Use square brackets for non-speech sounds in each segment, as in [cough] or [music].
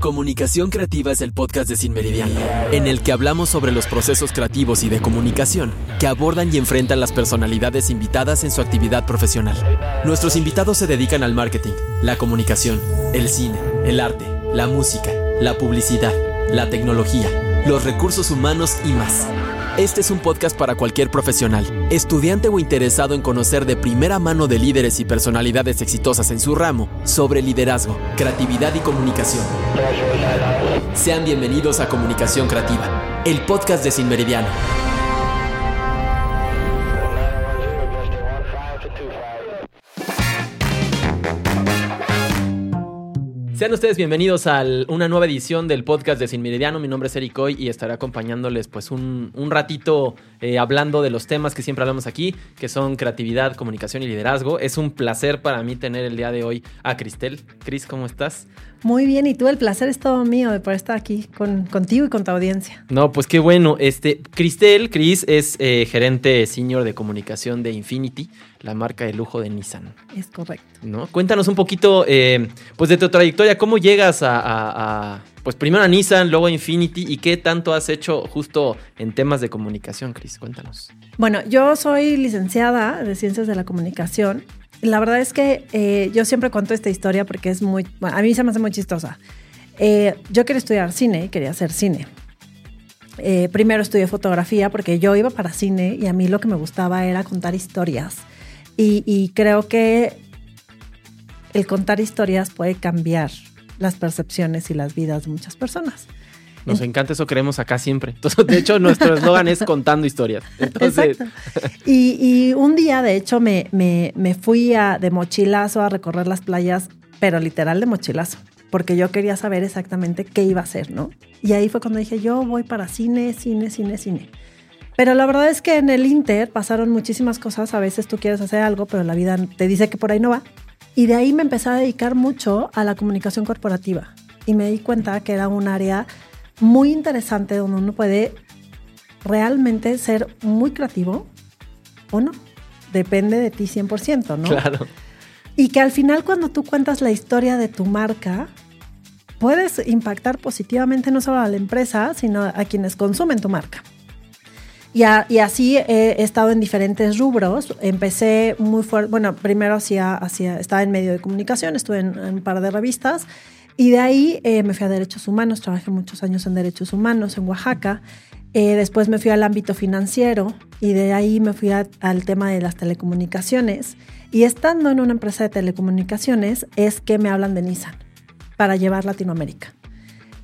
Comunicación Creativa es el podcast de Sin Meridiano, en el que hablamos sobre los procesos creativos y de comunicación que abordan y enfrentan las personalidades invitadas en su actividad profesional. Nuestros invitados se dedican al marketing, la comunicación, el cine, el arte, la música, la publicidad, la tecnología, los recursos humanos y más. Este es un podcast para cualquier profesional, estudiante o interesado en conocer de primera mano de líderes y personalidades exitosas en su ramo sobre liderazgo, creatividad y comunicación. Sean bienvenidos a Comunicación Creativa, el podcast de Sin Meridiano. Sean ustedes bienvenidos a una nueva edición del podcast de Sin Meridiano. Mi nombre es Eric Hoy y estaré acompañándoles pues un, un ratito eh, hablando de los temas que siempre hablamos aquí, que son creatividad, comunicación y liderazgo. Es un placer para mí tener el día de hoy a Cristel. Cris, ¿cómo estás? Muy bien, y tú, el placer es todo mío de poder estar aquí con, contigo y con tu audiencia. No, pues qué bueno. Este, Cristel, Cris, es eh, gerente senior de comunicación de Infinity, la marca de lujo de Nissan. Es correcto. ¿No? Cuéntanos un poquito eh, pues de tu trayectoria, cómo llegas a, pues primero a Nissan, luego a Infinity, y qué tanto has hecho justo en temas de comunicación, Cris. Cuéntanos. Bueno, yo soy licenciada de Ciencias de la Comunicación la verdad es que eh, yo siempre cuento esta historia porque es muy, a mí se me hace muy chistosa. Eh, yo quería estudiar cine, quería hacer cine. Primero estudié fotografía porque yo iba para cine y a mí lo que me gustaba era contar historias. Y creo que el contar historias puede cambiar las percepciones y las vidas de muchas personas. Nos encanta eso, queremos acá siempre. de hecho, nuestro eslogan es contando historias. Entonces... Y, un día, de hecho, me, me, me fui a, de mochilazo a recorrer las playas, pero literal de mochilazo, porque yo quería saber exactamente qué iba a hacer, ¿no? Y ahí fue cuando dije, yo voy para cine, cine, cine, cine. Pero la verdad es que en el Inter pasaron muchísimas cosas. A veces tú quieres hacer algo, pero la vida te dice que por ahí no va. Y de ahí me empecé a dedicar mucho a la comunicación corporativa. Y me di cuenta que era un área muy interesante donde uno puede realmente ser muy creativo o no. Depende de ti 100%, ¿no? Claro. Y que al final cuando tú cuentas la historia de tu marca, puedes impactar positivamente no solo a la empresa, sino a quienes consumen tu marca. Y, así he, estado en diferentes rubros. Empecé muy fuerte, bueno, primero hacía, estaba en medio de comunicación, estuve en un par de revistas y de ahí eh, me fui a Derechos Humanos, trabajé muchos años en Derechos Humanos en Oaxaca. Eh, después me fui al ámbito financiero y de ahí me fui al tema de las telecomunicaciones. Y estando en una empresa de telecomunicaciones es que me hablan de Nissan para llevar Latinoamérica.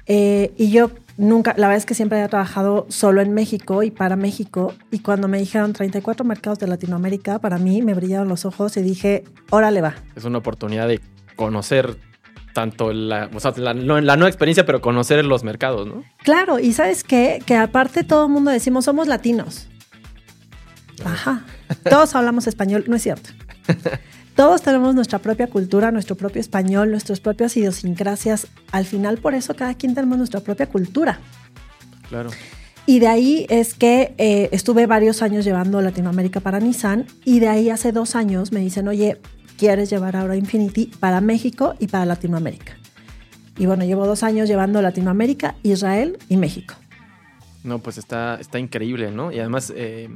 Eh, y yo nunca, la verdad es que siempre había trabajado solo en México y para México. Y cuando me dijeron 34 mercados de Latinoamérica, para mí me brillaron los ojos y dije, órale va. Es una oportunidad de conocer tanto la, o sea, la, nueva experiencia, pero conocer los mercados, ¿no? Claro, y sabes qué? Que aparte todo el mundo decimos somos latinos. Ajá. Todos hablamos español, no es cierto. [laughs] Todos tenemos nuestra propia cultura, nuestro propio español, nuestras propias idiosincrasias. Al final, por eso cada quien tenemos nuestra propia cultura. Claro. Y de ahí es que eh, estuve varios años llevando Latinoamérica para Nissan y de ahí hace dos años me dicen, oye, quieres llevar ahora Infinity para México y para Latinoamérica. Y bueno, llevo dos años llevando Latinoamérica, Israel y México. No, pues está, está increíble, ¿no? Y además, eh,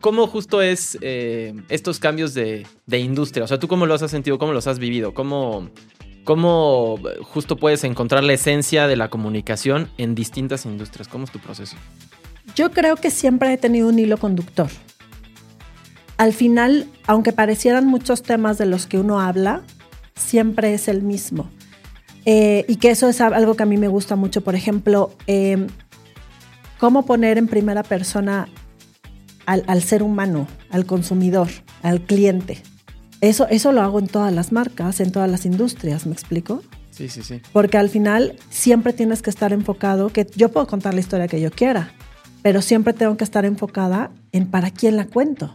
¿cómo justo es eh, estos cambios de, industria? O sea, ¿tú cómo los has sentido? ¿Cómo los has vivido? ¿Cómo, ¿Cómo justo puedes encontrar la esencia de la comunicación en distintas industrias? ¿Cómo es tu proceso? Yo creo que siempre he tenido un hilo conductor al final, aunque parecieran muchos temas de los que uno habla, siempre es el mismo. Eh, y que eso es algo que a mí me gusta mucho. Por ejemplo, em, cómo poner en primera persona al, ser humano, al consumidor, al cliente. Eso, eso lo hago en todas las marcas, en todas las industrias, ¿me explico? Sí, sí, sí. Porque al final siempre tienes que estar enfocado, que yo puedo contar la historia que yo quiera, pero siempre tengo que estar enfocada en para quién la cuento.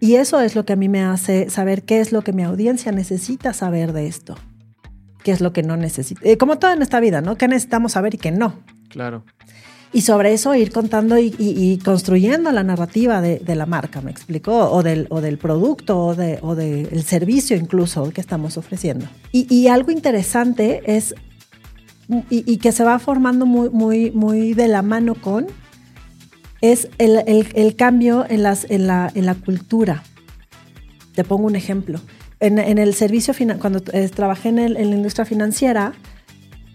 Y eso es lo que a mí me hace saber qué es lo que mi audiencia necesita saber de esto. Qué es lo que no necesita. Eh, como todo en esta vida, ¿no? ¿Qué necesitamos saber y qué no? Claro. Y sobre eso ir contando y, construyendo la narrativa de, la marca, ¿me explicó? O del, o del producto o, de, o del servicio incluso que estamos ofreciendo. Y, algo interesante es, y, que se va formando muy, muy, muy de la mano con, es el, cambio en, las, en, la, en la cultura. Te pongo un ejemplo. En, el servicio, cuando eh, trabajé en, en la industria financiera,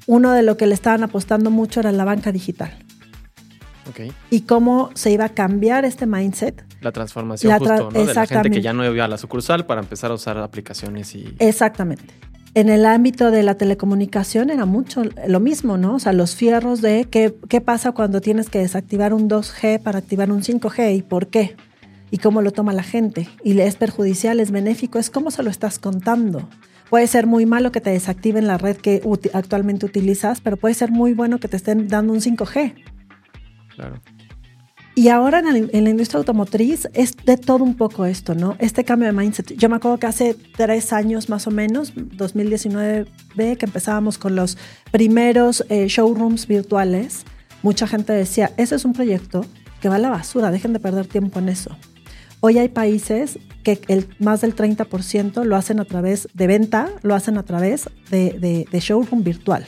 uno de lo que le estaban apostando mucho era la banca digital. Y cómo se iba a cambiar este mindset. La transformación justo, ¿no? De la gente que ya no iba a la sucursal para empezar a usar aplicaciones y... Exactamente. En el ámbito de la telecomunicación era mucho lo mismo, ¿no? O sea, los fierros de qué, qué pasa cuando tienes que desactivar un 2G para activar un 5G y por qué. Y cómo lo toma la gente. Y es perjudicial, es benéfico, es cómo se lo estás contando. Puede ser muy malo que te desactiven la red que actualmente utilizas, pero puede ser muy bueno que te estén dando un 5G. Claro. Y ahora en la, industria automotriz es de todo un poco esto, ¿no? Este cambio de mindset. Yo me acuerdo que hace tres años más o menos, 2019, que empezábamos con los primeros eh, showrooms virtuales, mucha gente decía, ese es un proyecto que va a la basura, dejen de perder tiempo en eso. Hoy hay países que el, más del 30% lo hacen a través de venta, lo hacen a través de showroom virtual.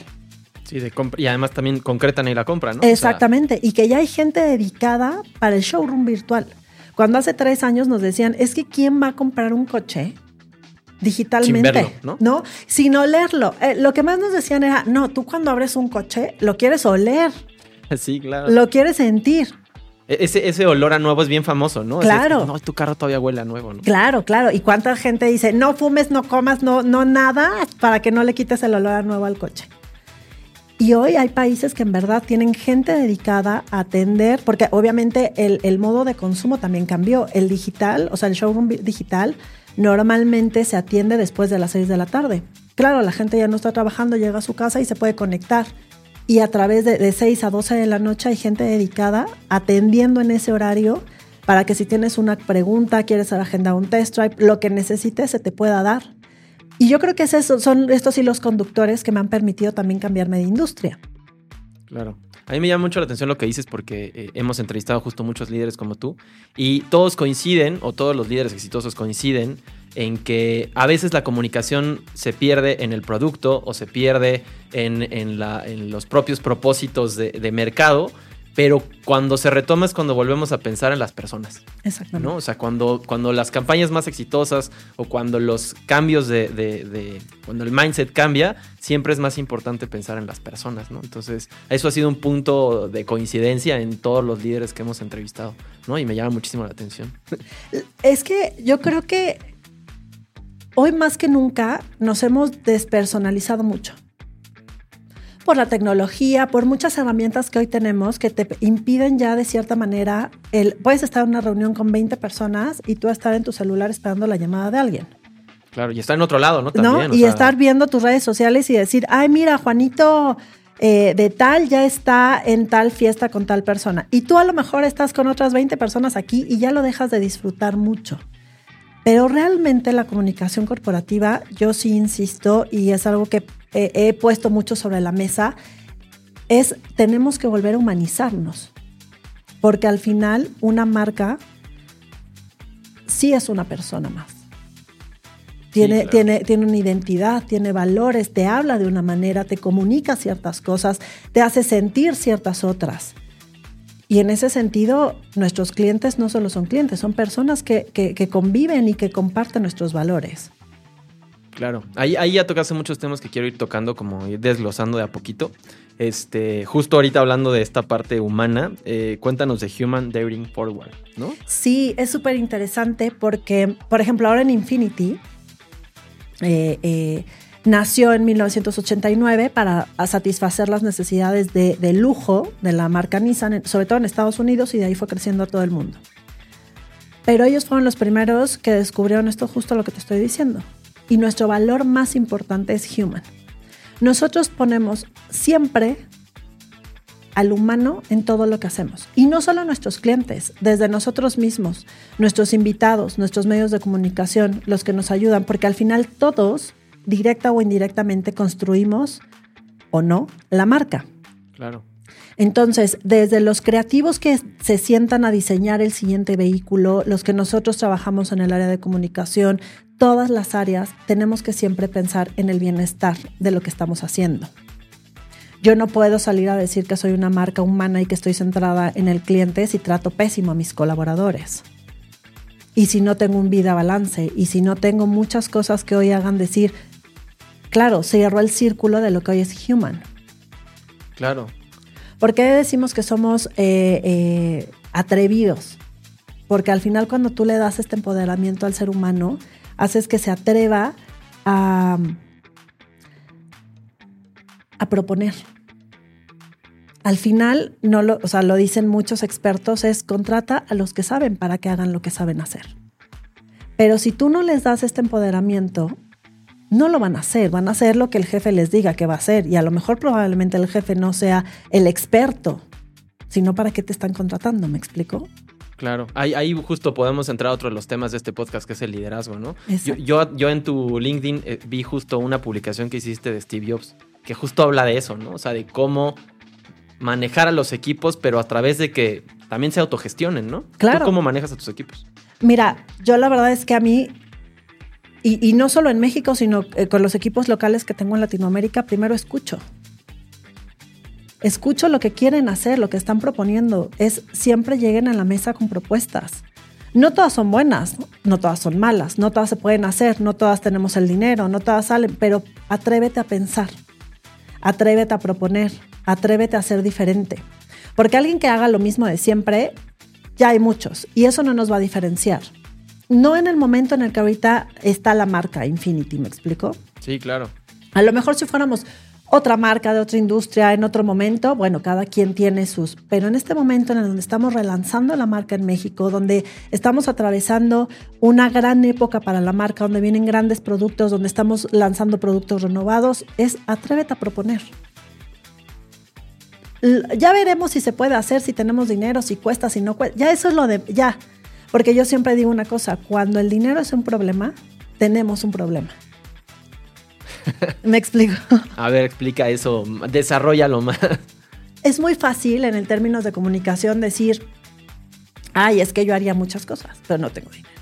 Sí, de y además también concretan ahí la compra, ¿no? Exactamente, y que ya hay gente dedicada para el showroom virtual. Cuando hace tres años nos decían, es que ¿quién va a comprar un coche digitalmente? ¿no? ¿no? Sin olerlo. Eh, lo que más nos decían era, no, tú cuando abres un coche lo quieres oler. [laughs] Sí, claro. Lo quieres sentir. E, ese, ese, olor a nuevo es bien famoso, ¿no? Claro. no, tu carro todavía huele a nuevo, ¿no? Claro, claro. ¿Y cuánta gente dice, no fumes, no comas, no, no nada, para que no le quites el olor a nuevo al coche? Y hoy hay países que en verdad tienen gente dedicada a atender, porque obviamente el, modo de consumo también cambió. El digital, o sea, el showroom digital, normalmente se atiende después de las 6 de la tarde. Claro, la gente ya no está trabajando, llega a su casa y se puede conectar. Y a través de, de 6 a 12 de la noche hay gente dedicada atendiendo en ese horario para que si tienes una pregunta, quieres agendar un test drive, lo que necesites se te pueda dar. Y yo creo que es son estos hilos conductores que me han permitido también cambiarme de industria. Claro. A mí me llama mucho la atención lo que dices porque eh, hemos entrevistado justo muchos líderes como tú y todos coinciden, o todos los líderes exitosos coinciden, en que a veces la comunicación se pierde en el producto o se pierde en, los propios propósitos de mercado pero cuando se retoma es cuando volvemos a pensar en las personas. Exactamente. ¿no? O sea, cuando, cuando las campañas más exitosas o cuando los cambios de, cuando el mindset cambia, siempre es más importante pensar en las personas, ¿no? Entonces, eso ha sido un punto de coincidencia en todos los líderes que hemos entrevistado, ¿no? Y me llama muchísimo la atención. Es que yo creo que hoy más que nunca nos hemos despersonalizado mucho por la tecnología, por muchas herramientas que hoy tenemos que te impiden ya de cierta manera, el, puedes estar en una reunión con 20 personas y tú estar en tu celular esperando la llamada de alguien. Claro, y estar en otro lado, ¿no? También, Y estar viendo tus redes sociales y decir, ay, mira, Juanito eh, de tal ya está en tal fiesta con tal persona. Y tú a lo mejor estás con otras 20 personas aquí y ya lo dejas de disfrutar mucho. Pero realmente la comunicación corporativa, yo sí insisto, y es algo que he puesto mucho sobre la mesa, es tenemos que volver a humanizarnos. Porque al final una marca sí es una persona más. Tiene, tiene, tiene una identidad, tiene valores, te habla de una manera, te comunica ciertas cosas, te hace sentir ciertas otras. Y en ese sentido, nuestros clientes no solo son clientes, son personas que, que, conviven y que comparten nuestros valores. Claro, ahí, ahí ya tocaste muchos temas que quiero ir tocando, como ir desglosando de a poquito. Este, justo ahorita hablando de esta parte humana, eh, cuéntanos de Human Daring Forward, ¿no? Sí, es súper interesante porque, por ejemplo, ahora en Infinity, eh, eh, Nació en 1989 para satisfacer las necesidades de, lujo de la marca Nissan, sobre todo en Estados Unidos, y de ahí fue creciendo a todo el mundo. Pero ellos fueron los primeros que descubrieron esto justo lo que te estoy diciendo. Y nuestro valor más importante es human. Nosotros ponemos siempre al humano en todo lo que hacemos. Y no solo nuestros clientes, desde nosotros mismos, nuestros invitados, nuestros medios de comunicación, los que nos ayudan, porque al final todos directa o indirectamente construimos o no la marca. Claro. Entonces, desde los creativos que se sientan a diseñar el siguiente vehículo, los que nosotros trabajamos en el área de comunicación, todas las áreas, tenemos que siempre pensar en el bienestar de lo que estamos haciendo. Yo no puedo salir a decir que soy una marca humana y que estoy centrada en el cliente si trato pésimo a mis colaboradores. Y si no tengo un vida balance y si no tengo muchas cosas que hoy hagan decir, claro, cierro el círculo de lo que hoy es human. Claro. ¿Por qué decimos que somos eh, eh, atrevidos? Porque al final cuando tú le das este empoderamiento al ser humano, haces que se atreva a, proponer. Al final, no lo, o sea, lo dicen muchos expertos, es contrata a los que saben para que hagan lo que saben hacer. Pero si tú no les das este empoderamiento, no lo van a hacer, van a hacer lo que el jefe les diga que va a hacer y a lo mejor probablemente el jefe no sea el experto, sino para qué te están contratando, ¿me explico? Claro, ahí, justo podemos entrar a otro de los temas de este podcast que es el liderazgo, ¿no? Yo, yo, en tu LinkedIn eh, vi justo una publicación que hiciste de Steve Jobs que justo habla de eso, ¿no? O sea, de cómo manejar a los equipos, pero a través de que también se autogestionen, ¿no? Claro. cómo manejas a tus equipos? Mira, yo la verdad es que a mí y, no solo en México, sino eh, con los equipos locales que tengo en Latinoamérica, primero escucho. Escucho lo que quieren hacer, lo que están proponiendo. Es siempre lleguen a la mesa con propuestas. No todas son buenas, no todas son malas, no todas se pueden hacer, no todas tenemos el dinero, no todas salen, pero atrévete a pensar, atrévete a proponer, atrévete a ser diferente. Porque alguien que haga lo mismo de siempre, ya hay muchos y eso no nos va a diferenciar no en el momento en el que ahorita está la marca Infinity, ¿me explico? Sí, claro. A lo mejor si fuéramos otra marca de otra industria en otro momento, bueno, cada quien tiene sus, pero en este momento en el donde estamos relanzando la marca en México, donde estamos atravesando una gran época para la marca, donde vienen grandes productos, donde estamos lanzando productos renovados, es atrévete a proponer. Ya veremos si se puede hacer, si tenemos dinero, si cuesta, si no cuesta. Ya eso es lo de, ya, porque yo siempre digo una cosa, cuando el dinero es un problema, tenemos un problema. ¿Me explico? A ver, explica eso, desarrollalo más. Es muy fácil en el términos de comunicación decir, ay, es que yo haría muchas cosas, pero no tengo dinero.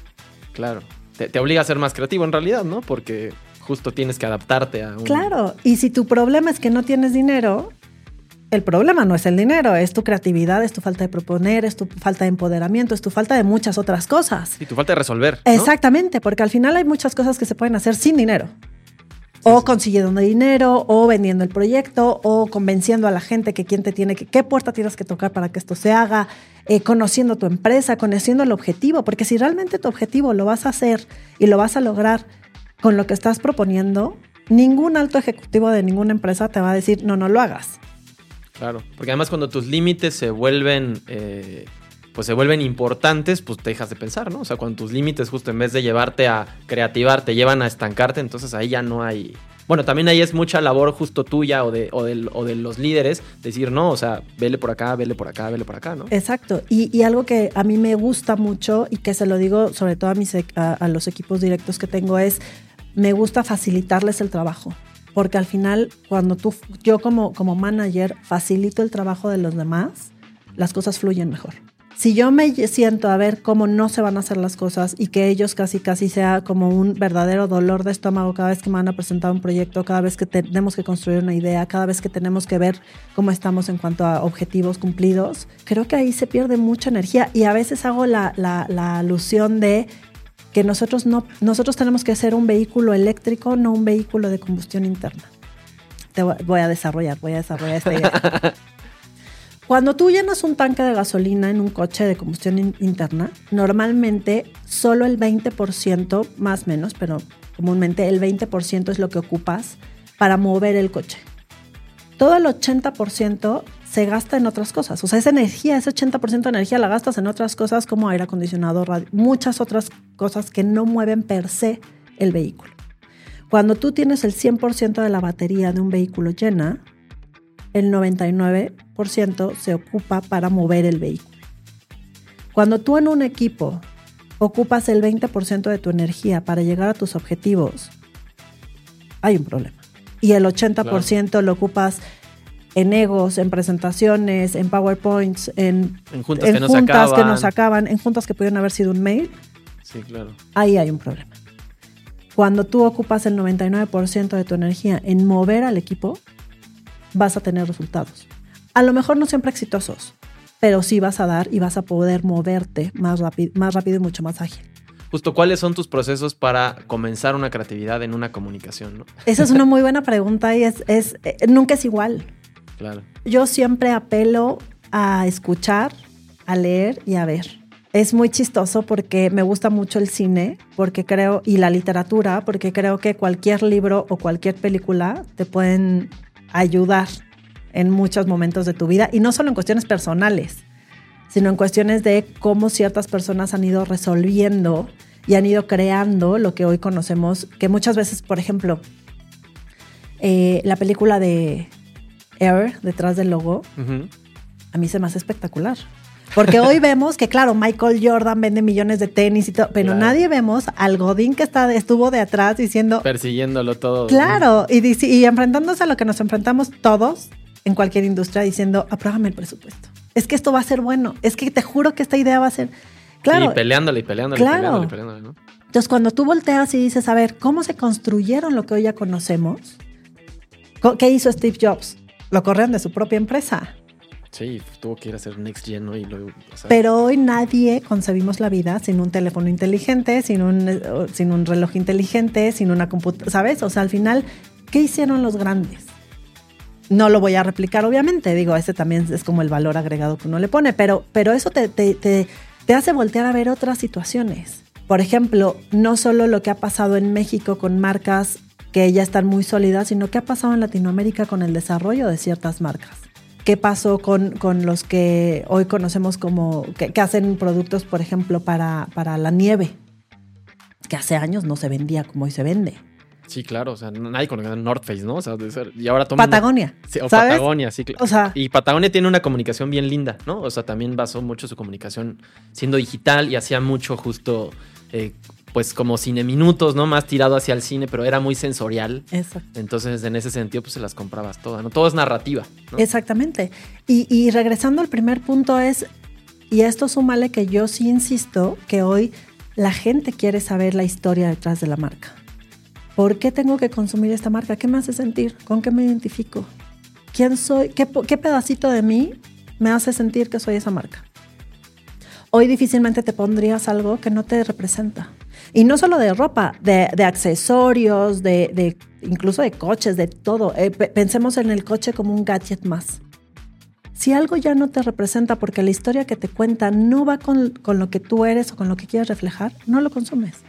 Claro, te, te obliga a ser más creativo en realidad, ¿no? Porque justo tienes que adaptarte a un... Claro, y si tu problema es que no tienes dinero, el problema no es el dinero, es tu creatividad, es tu falta de proponer, es tu falta de empoderamiento, es tu falta de muchas otras cosas. Y tu falta de resolver. Exactamente, porque al final hay muchas cosas que se pueden hacer sin dinero. O consiguiendo dinero, o vendiendo el proyecto, o convenciendo a la gente que quién te tiene que, qué puerta tienes que tocar para que esto se haga, eh, conociendo tu empresa, conociendo el objetivo, porque si realmente tu objetivo lo vas a hacer y lo vas a lograr con lo que estás proponiendo, ningún alto ejecutivo de ninguna empresa te va a decir, no, no lo hagas. Claro, porque además cuando tus límites se vuelven, eh, pues se vuelven importantes, pues te dejas de pensar, ¿no? O sea, cuando tus límites justo en vez de llevarte a creativar, te llevan a estancarte, entonces ahí ya no hay... Bueno, también ahí es mucha labor justo tuya o de, o de, los líderes decir, no, o sea, vele por acá, vele por acá, vele por acá, ¿no? Exacto. Y, algo que a mí me gusta mucho y que se lo digo sobre todo a, mis, a los equipos directos que tengo es, me gusta facilitarles el trabajo porque al final cuando tú, yo como, como manager facilito el trabajo de los demás, las cosas fluyen mejor. Si yo me siento a ver cómo no se van a hacer las cosas y que ellos casi casi sea como un verdadero dolor de estómago cada vez que me van a presentar un proyecto, cada vez que tenemos que construir una idea, cada vez que tenemos que ver cómo estamos en cuanto a objetivos cumplidos, creo que ahí se pierde mucha energía y a veces hago la, la, alusión de que nosotros, no, nosotros tenemos que ser un vehículo eléctrico, no un vehículo de combustión interna. Te voy a desarrollar, voy a desarrollar esta idea. [laughs] Cuando tú llenas un tanque de gasolina en un coche de combustión interna, normalmente solo el 20%, más o menos, pero comúnmente el 20% es lo que ocupas para mover el coche. Todo el 80% se gasta en otras cosas. O sea, esa energía, ese 80% de energía la gastas en otras cosas como aire acondicionado, muchas otras cosas que no mueven per se el vehículo. Cuando tú tienes el 100% de la batería de un vehículo llena, el 99% se ocupa para mover el vehículo. Cuando tú en un equipo ocupas el 20% de tu energía para llegar a tus objetivos, hay un problema. Y el 80% lo ocupas en egos, en presentaciones, en PowerPoints, en, En juntas que nos acaban, en juntas que pudieron haber sido un mail, Sí, claro. ahí hay un problema. Cuando tú ocupas el 99% de tu energía en mover al equipo, vas a tener resultados. A lo mejor no siempre exitosos, pero sí vas a dar y vas a poder moverte más, rápido, más rápido y mucho más ágil. Justo, ¿cuáles son tus procesos para comenzar una creatividad en una comunicación? ¿no? Esa es una [laughs] muy buena pregunta y es, es eh, nunca es igual. Claro. Yo siempre apelo a escuchar, a leer y a ver. Es muy chistoso porque me gusta mucho el cine, porque creo, y la literatura, porque creo que cualquier libro o cualquier película te pueden ayudar en muchos momentos de tu vida, y no solo en cuestiones personales, sino en cuestiones de cómo ciertas personas han ido resolviendo y han ido creando lo que hoy conocemos, que muchas veces, por ejemplo, eh, la película de Air, detrás del logo, a mí se me hace espectacular. Porque hoy vemos que, claro, Michael Jordan vende millones de tenis y todo, pero Claro. nadie vemos al Godín que está, estuvo de atrás diciendo, Persiguiéndolo todo. claro, y, y enfrentándose a lo que nos enfrentamos todos en cualquier industria diciendo, apruébame el presupuesto. Es que esto va a ser bueno. Es que te juro que esta idea va a ser... Claro, Y peleándole y peleándole Claro. y peleándole y peleándole, ¿no? entonces, cuando tú volteas y dices, a ver, ¿cómo se construyeron lo que hoy ya conocemos? Co- ¿Qué hizo Steve Jobs? Lo corrieron de su propia empresa. Sí, tuvo que ir a hacer Next Gen, ¿no? Y luego, o sea, Pero hoy nadie concebimos la vida sin un teléfono inteligente, sin un, eh, sin un reloj inteligente, sin una computadora, ¿sabes? O sea, al final, ¿qué hicieron los grandes? No lo voy a replicar, obviamente. Digo, ese también es como el valor agregado que uno le pone, pero, pero eso te, te, te, te hace voltear a ver otras situaciones. Por ejemplo, no solo lo que ha pasado en México con marcas que ya están muy sólidas, sino qué ha pasado en Latinoamérica con el desarrollo de ciertas marcas. ¿Qué pasó con, con los que hoy conocemos como, que, que hacen productos, por ejemplo, para, para la nieve? Que hace años no se vendía como hoy se vende. Sí, claro. O sea, nadie conocía a North Face, ¿no? O sea, de ser- y ahora toma. Patagonia. Sí, o ¿sabes? Patagonia, sí, claro. O sea, Y Patagonia tiene una comunicación bien linda, ¿no? O sea, también basó mucho su comunicación siendo digital y hacía mucho justo, eh, pues como cine minutos, ¿no? Más tirado hacia el cine, pero era muy sensorial. eso. Entonces, en ese sentido, pues se las comprabas todas, ¿no? Todo es narrativa, ¿no? Exactamente. Y, y regresando al primer punto es, y esto súmale que yo sí insisto que hoy la gente quiere saber la historia detrás de la marca. ¿Por qué tengo que consumir esta marca? ¿Qué me hace sentir? ¿Con qué me identifico? ¿Quién soy? ¿Qué, pedacito de mí me hace sentir que soy esa marca? Hoy difícilmente te pondrías algo que no te representa. Y no solo de ropa, de, accesorios, de, incluso de coches, de todo. Eh, pe- pensemos en el coche como un gadget más. Si algo ya no te representa porque la historia que te cuenta no va con lo que tú eres o con lo que quieres reflejar, no lo consumes.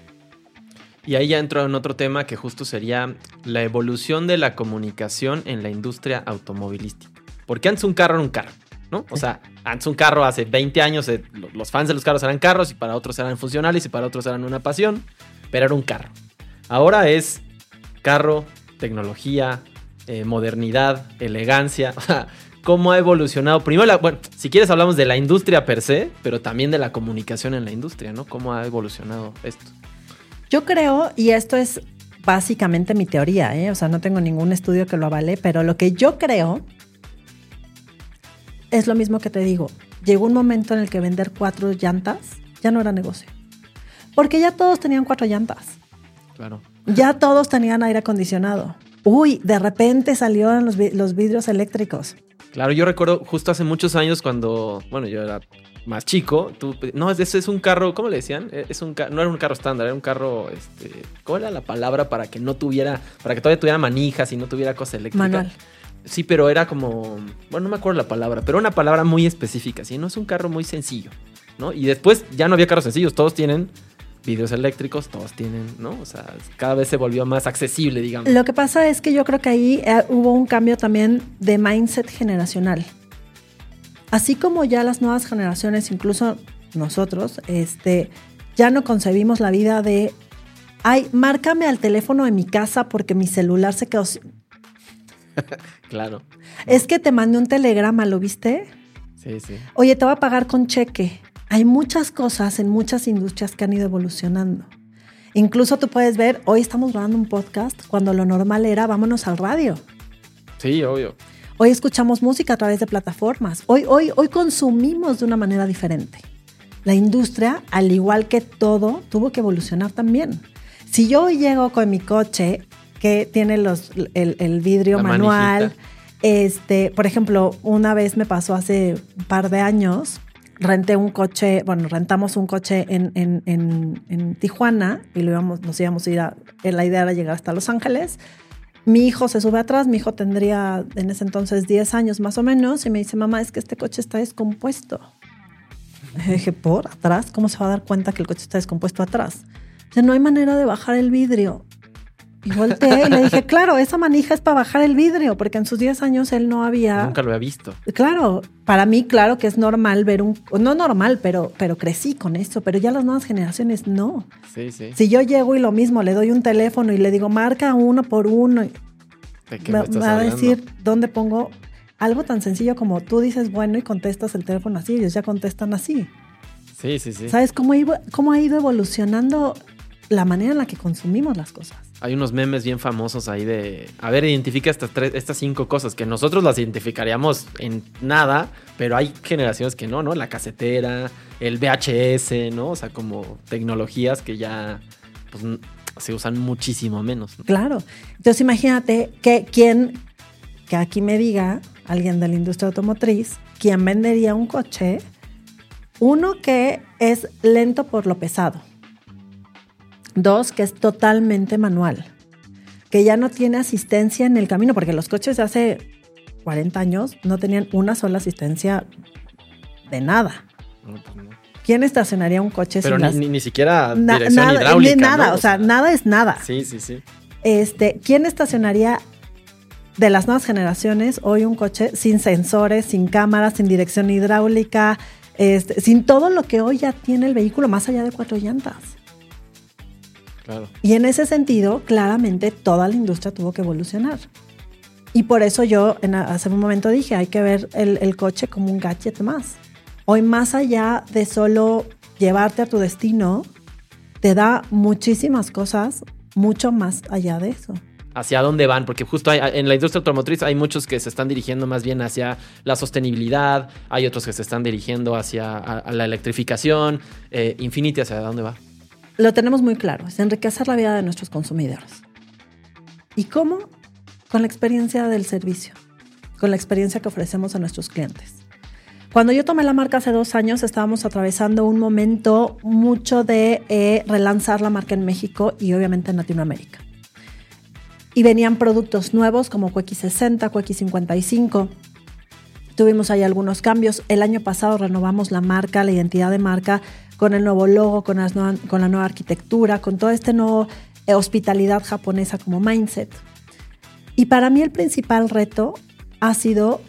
Y ahí ya entro en otro tema que justo sería la evolución de la comunicación en la industria automovilística. Porque antes un carro era un carro, ¿no? O sea, antes un carro hace 20 años, eh, lo- los fans de los carros eran carros y para otros eran funcionales y para otros eran una pasión, pero era un carro. Ahora es carro, tecnología, eh, modernidad, elegancia. [laughs] O sea, ¿cómo ha evolucionado? Primero, bueno, si quieres hablamos de la industria per se, pero también de la comunicación en la industria, ¿no? ¿Cómo ha evolucionado esto? Yo creo, y esto es básicamente mi teoría, ¿eh? o sea, no tengo ningún estudio que lo avale, pero lo que yo creo es lo mismo que te digo. Llegó un momento en el que vender cuatro llantas ya no era negocio. Porque ya todos tenían cuatro llantas. Claro. Ya todos tenían aire acondicionado. Uy, de repente salieron los, los vidrios eléctricos. Claro, yo recuerdo justo hace muchos años cuando, bueno, yo era más chico, tú, no, ese es un carro, ¿cómo le decían? Eh, Es un no era un carro estándar, era un carro, este, ¿cómo era la palabra para que no tuviera, para que todavía tuviera manijas y no tuviera cosas eléctricas? Manual. Sí, pero era como, bueno, no me acuerdo la palabra, pero una palabra muy específica, ¿sí? No es un carro muy sencillo, ¿no? Y después ya no había carros sencillos, todos tienen vidrios eléctricos, todos tienen, ¿no? O sea, cada vez se volvió más accesible, digamos. Lo que pasa es que yo creo que ahí eh, hubo un cambio también de mindset generacional. Así como ya las nuevas generaciones, incluso nosotros, este, ya no concebimos la vida de, ay, márcame al teléfono de mi casa porque mi celular se quedó. sin-". [laughs] Claro. Es que te mandé un telegrama, ¿lo viste? Sí, sí. Oye, te voy a pagar con cheque. Hay muchas cosas en muchas industrias que han ido evolucionando. Incluso tú puedes ver, hoy estamos grabando un podcast cuando lo normal era vámonos al radio. Sí, obvio. Hoy escuchamos música a través de plataformas. Hoy, hoy, hoy consumimos de una manera diferente. La industria, al igual que todo, tuvo que evolucionar también. Si yo hoy llego con mi coche que tiene los, el, vidrio manual, este, por ejemplo, una vez me pasó hace un par de años, renté un coche, bueno, rentamos un coche en, en, en, Tijuana y lo íbamos, nos íbamos a ir a, la idea era llegar hasta Los Ángeles. Mi hijo se sube atrás, mi hijo tendría en ese entonces 10 años más o menos y me dice, mamá, es que este coche está descompuesto. [laughs] Dije, ¿por atrás? ¿Cómo se va a dar cuenta que el coche está descompuesto atrás? Dice, no hay manera de bajar el vidrio. Y volteé y le dije, claro, esa manija es para bajar el vidrio, porque en sus 10 años él no había... Nunca lo había visto. Claro, para mí, claro que es normal ver un... No normal, pero, pero crecí con eso, pero ya las nuevas generaciones no. Sí, sí. Si yo llego y lo mismo, le doy un teléfono y le digo, marca uno por uno, me, va a decir dónde pongo algo tan sencillo como tú dices bueno y contestas el teléfono así, ellos ya contestan así. Sí, sí, sí. ¿Sabes cómo, cómo ha ido evolucionando la manera en la que consumimos las cosas? Hay unos memes bien famosos ahí de, a ver, identifica estas, tres, estas cinco cosas que nosotros las identificaríamos en nada, pero hay generaciones que no, ¿no? La casetera, el VHS, ¿no? O sea, como tecnologías que ya pues, se usan muchísimo menos. Claro. Entonces imagínate que quien, que aquí me diga, alguien de la industria automotriz, quien vendería un coche, uno que es lento por lo pesado Dos, que es totalmente manual, que ya no tiene asistencia en el camino, porque los coches de hace 40 años no tenían una sola asistencia de nada. Pues ¿Quién estacionaría un coche Pero sin ni, siquiera dirección nada, hidráulica, ni nada, o sea, nada es nada. Sí, sí, sí. Este, ¿quién estacionaría de las nuevas generaciones hoy un coche sin sensores, sin cámaras, sin dirección hidráulica, este, sin todo lo que hoy ya tiene el vehículo más allá de cuatro llantas? Y en ese sentido, claramente toda la industria tuvo que evolucionar. Y por eso yo en, hace un momento dije, hay que ver el, coche como un gadget más. Hoy más allá de solo llevarte a tu destino, te da muchísimas cosas, mucho más allá de eso hacia dónde van, porque justo en la industria automotriz hay muchos que se están dirigiendo más bien hacia la sostenibilidad, hay otros que se están dirigiendo hacia la electrificación, eh, Infinity hacia dónde va lo tenemos muy claro, es enriquecer la vida de nuestros consumidores. ¿Y cómo? Con la experiencia del servicio, con la experiencia que ofrecemos a nuestros clientes. Cuando yo tomé la marca hace dos años, estábamos atravesando un momento mucho de eh, relanzar la marca en México y obviamente en Latinoamérica. Y venían productos nuevos como QX60, QX55. Tuvimos ahí algunos cambios. El año pasado renovamos la marca, la identidad de marca con el nuevo logo, con, con la nueva arquitectura, con toda esta nueva eh, hospitalidad japonesa como mindset. Y para mí el principal reto ha sido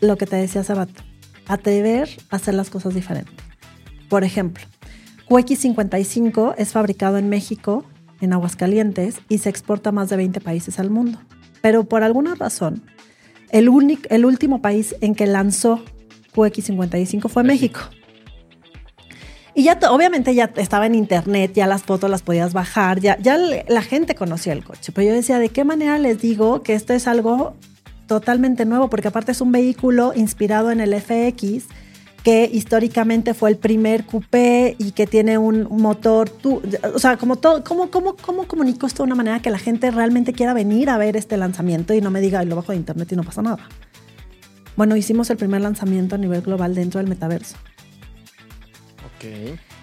lo que te decía hace rato, atrever a hacer las cosas diferentes. Por ejemplo, QX55 es fabricado en México, en Aguascalientes, y se exporta a más de 20 países al mundo. Pero por alguna razón, el, único, el último país en que lanzó QX55 fue México. Y ya obviamente ya estaba en internet, ya las fotos las podías bajar, ya, ya la gente conocía el coche. Pero yo decía, ¿de qué manera les digo que esto es algo totalmente nuevo? Porque aparte es un vehículo inspirado en el FX, que históricamente fue el primer coupé y que tiene un motor, o sea, como todo, ¿cómo, cómo, cómo comunico esto de una manera que la gente realmente quiera venir a ver este lanzamiento y no me diga, lo bajo de internet y no pasa nada? Bueno, hicimos el primer lanzamiento a nivel global dentro del metaverso.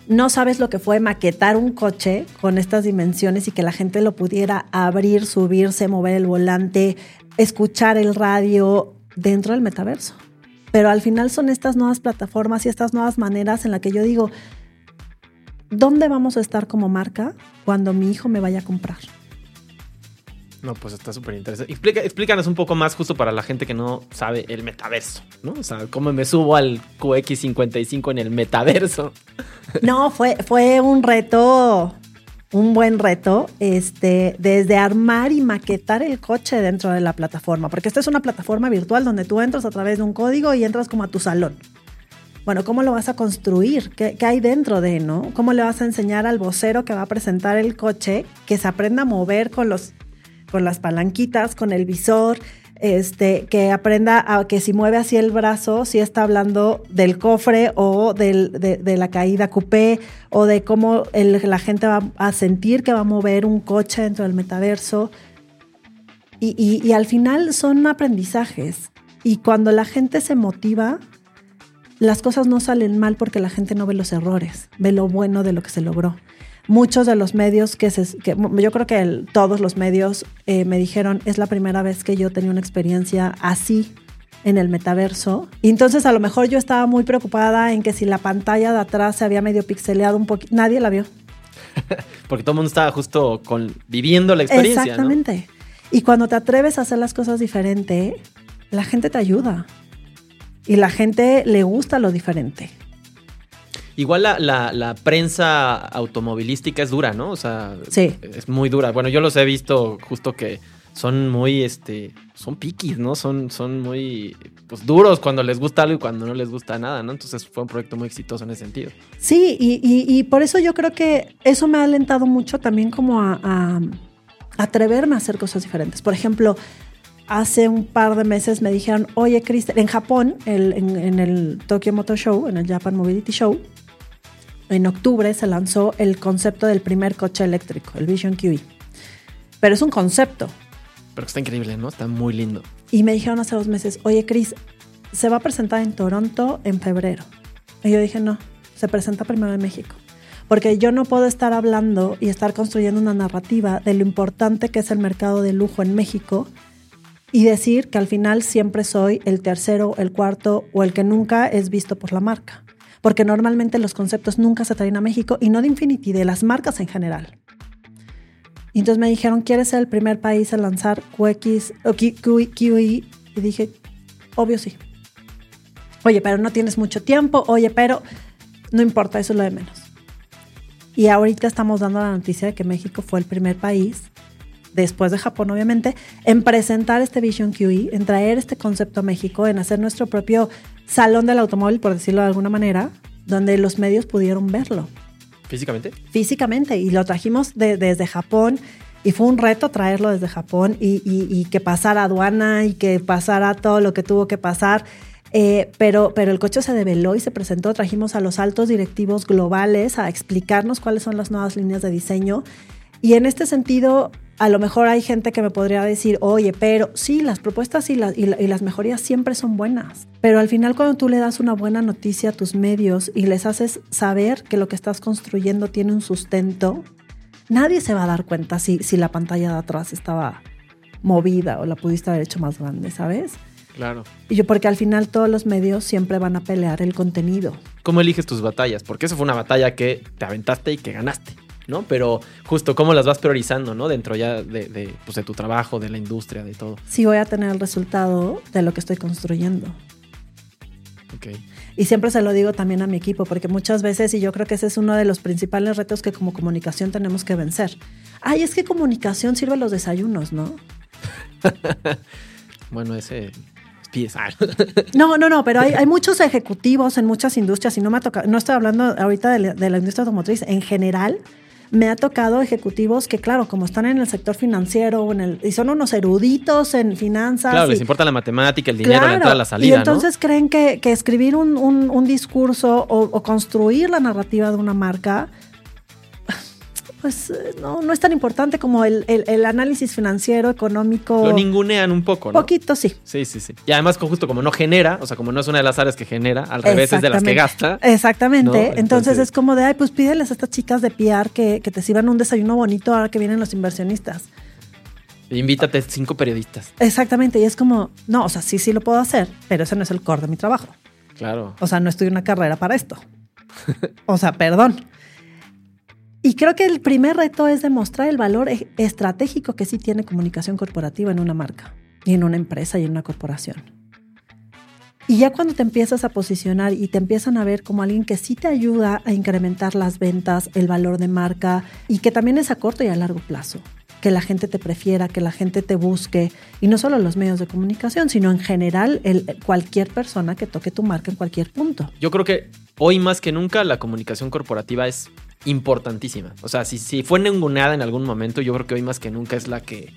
No sabes lo que fue maquetar un coche con estas dimensiones y que la gente lo pudiera abrir, subirse, mover el volante, escuchar el radio dentro del metaverso. Pero al final son estas nuevas plataformas y estas nuevas maneras en las que yo digo, ¿dónde vamos a estar como marca cuando mi hijo me vaya a comprar? No, pues está súper interesante. Explícanos un poco más justo para la gente que no sabe el metaverso, ¿no? O sea, cómo me subo al QX55 en el metaverso. No, fue, fue un reto, un buen reto, este, desde armar y maquetar el coche dentro de la plataforma, porque esta es una plataforma virtual donde tú entras a través de un código y entras como a tu salón. Bueno, ¿cómo lo vas a construir? ¿Qué, ¿Qué, hay dentro de, no? ¿Cómo le vas a enseñar al vocero que va a presentar el coche que se aprenda a mover con los con las palanquitas, con el visor, este, que aprenda a que si mueve así el brazo, si está hablando del cofre o del, de, la caída coupé o de cómo la gente va a sentir que va a mover un coche dentro del metaverso. Y, y al final son aprendizajes. Y cuando la gente se motiva, las cosas no salen mal porque la gente no ve los errores, ve lo bueno de lo que se logró muchos de los medios que, se, que yo creo que todos los medios eh, me dijeron, es la primera vez que yo tenía una experiencia así en el metaverso. Y entonces a lo mejor yo estaba muy preocupada en que si la pantalla de atrás se había medio pixeleado un poquito, nadie la vio. [laughs] Porque todo el mundo estaba justo con, viviendo la experiencia. Exactamente. Y cuando te atreves a hacer las cosas diferente, la gente te ayuda. Y la gente le gusta lo diferente. Igual la, prensa automovilística es dura, ¿no? O sea, es muy dura. Bueno, yo los he visto justo que son muy, este, son piquis, ¿no? Son, son muy, pues, duros cuando les gusta algo y cuando no les gusta nada, ¿no? Entonces fue un proyecto muy exitoso en ese sentido. Sí, y, por eso yo creo que eso me ha alentado mucho también como a, atreverme a hacer cosas diferentes. Por ejemplo, hace un par de meses me dijeron, oye, Cristian, en Japón, en, en, el Tokyo Motor Show, en el Japan Mobility Show, en octubre se lanzó el concepto del primer coche eléctrico, el Vision QE. Pero es un concepto. Pero está increíble, ¿no? Está muy lindo. Y me dijeron hace dos meses, oye, Chris, se va a presentar en Toronto en febrero. Y yo dije, no, se presenta primero en México. Porque yo no puedo estar hablando y estar construyendo una narrativa de lo importante que es el mercado de lujo en México y decir que al final siempre soy el tercero, el cuarto o el que nunca es visto por la marca porque normalmente los conceptos nunca se traen a México y no de Infinity, de las marcas en general. Y entonces me dijeron, ¿quieres ser el primer país en lanzar QX o QE? Y dije, obvio sí. Oye, pero no tienes mucho tiempo, oye, pero no importa, eso es lo de menos. Y ahorita estamos dando la noticia de que México fue el primer país, después de Japón obviamente, en presentar este Vision QE, en traer este concepto a México, en hacer nuestro propio salón del automóvil, por decirlo de alguna manera, donde los medios pudieron verlo. ¿Físicamente? Físicamente, y lo trajimos desde Japón. Y fue un reto traerlo desde Japón y, que pasara aduana y que pasara todo lo que tuvo que pasar. Eh, pero, pero el coche se develó y se presentó. Trajimos a los altos directivos globales a explicarnos cuáles son las nuevas líneas de diseño. Y en este sentido, a lo mejor hay gente que me podría decir, oye, pero sí, las propuestas y, las mejorías siempre son buenas. Pero al final cuando tú le das una buena noticia a tus medios y les haces saber que lo que estás construyendo tiene un sustento, nadie se va a dar cuenta si, si la pantalla de atrás estaba movida o la pudiste haber hecho más grande, ¿sabes? Claro. Y yo, porque al final todos los medios siempre van a pelear el contenido. ¿Cómo eliges tus batallas? Porque eso fue una batalla que te aventaste y que ganaste. ¿No? Pero justo cómo las vas priorizando, ¿no? Dentro ya de, pues, de tu trabajo, de la industria, de todo. Sí voy a tener el resultado de lo que estoy construyendo. Ok. Y siempre se lo digo también a mi equipo, porque muchas veces, y yo creo que ese es uno de los principales retos que como comunicación tenemos que vencer. Ay, es que comunicación sirve los desayunos, ¿no? [laughs] bueno, ese [laughs] no, no, no, pero hay, muchos ejecutivos en muchas industrias y no me ha no estoy hablando ahorita de la, de la industria automotriz, en general, me ha tocado ejecutivos que, claro, como están en el sector financiero en el, y son unos eruditos en finanzas. Claro, les importa la matemática, el dinero, la entrada, la salida. Y entonces creen que, escribir un, discurso o, construir la narrativa de una marca pues eh, no, no es tan importante como el, análisis financiero, económico. Lo ningunean un poco, ¿no? Poquito, sí. Sí, sí, sí. Y además, justo como no genera, o sea, como no es una de las áreas que genera, al revés es de las que gasta. Exactamente. Entonces, es como de, ay, pues pídeles a estas chicas de PR que, que te sirvan un desayuno bonito ahora que vienen los inversionistas. Invítate cinco periodistas. Exactamente. Y es como, no, o sea, sí, sí lo puedo hacer, pero ese no es el core de mi trabajo. Claro. O sea, no estoy en una carrera para esto. o sea, perdón. Y creo que el primer reto es demostrar el valor e-, estratégico que sí tiene comunicación corporativa en una marca y en una empresa y en una corporación. Y ya cuando te empiezas a posicionar y te empiezan a ver como alguien que sí te ayuda a incrementar las ventas, el valor de marca y que también es a corto y a largo plazo, que la gente te prefiera, que la gente te busque y no solo los medios de comunicación, sino en general el, cualquier persona que toque tu marca en cualquier punto. Yo creo que hoy más que nunca la comunicación corporativa es importantísima. O sea, si, si fue ninguneada en algún momento, yo creo que hoy más que nunca es la que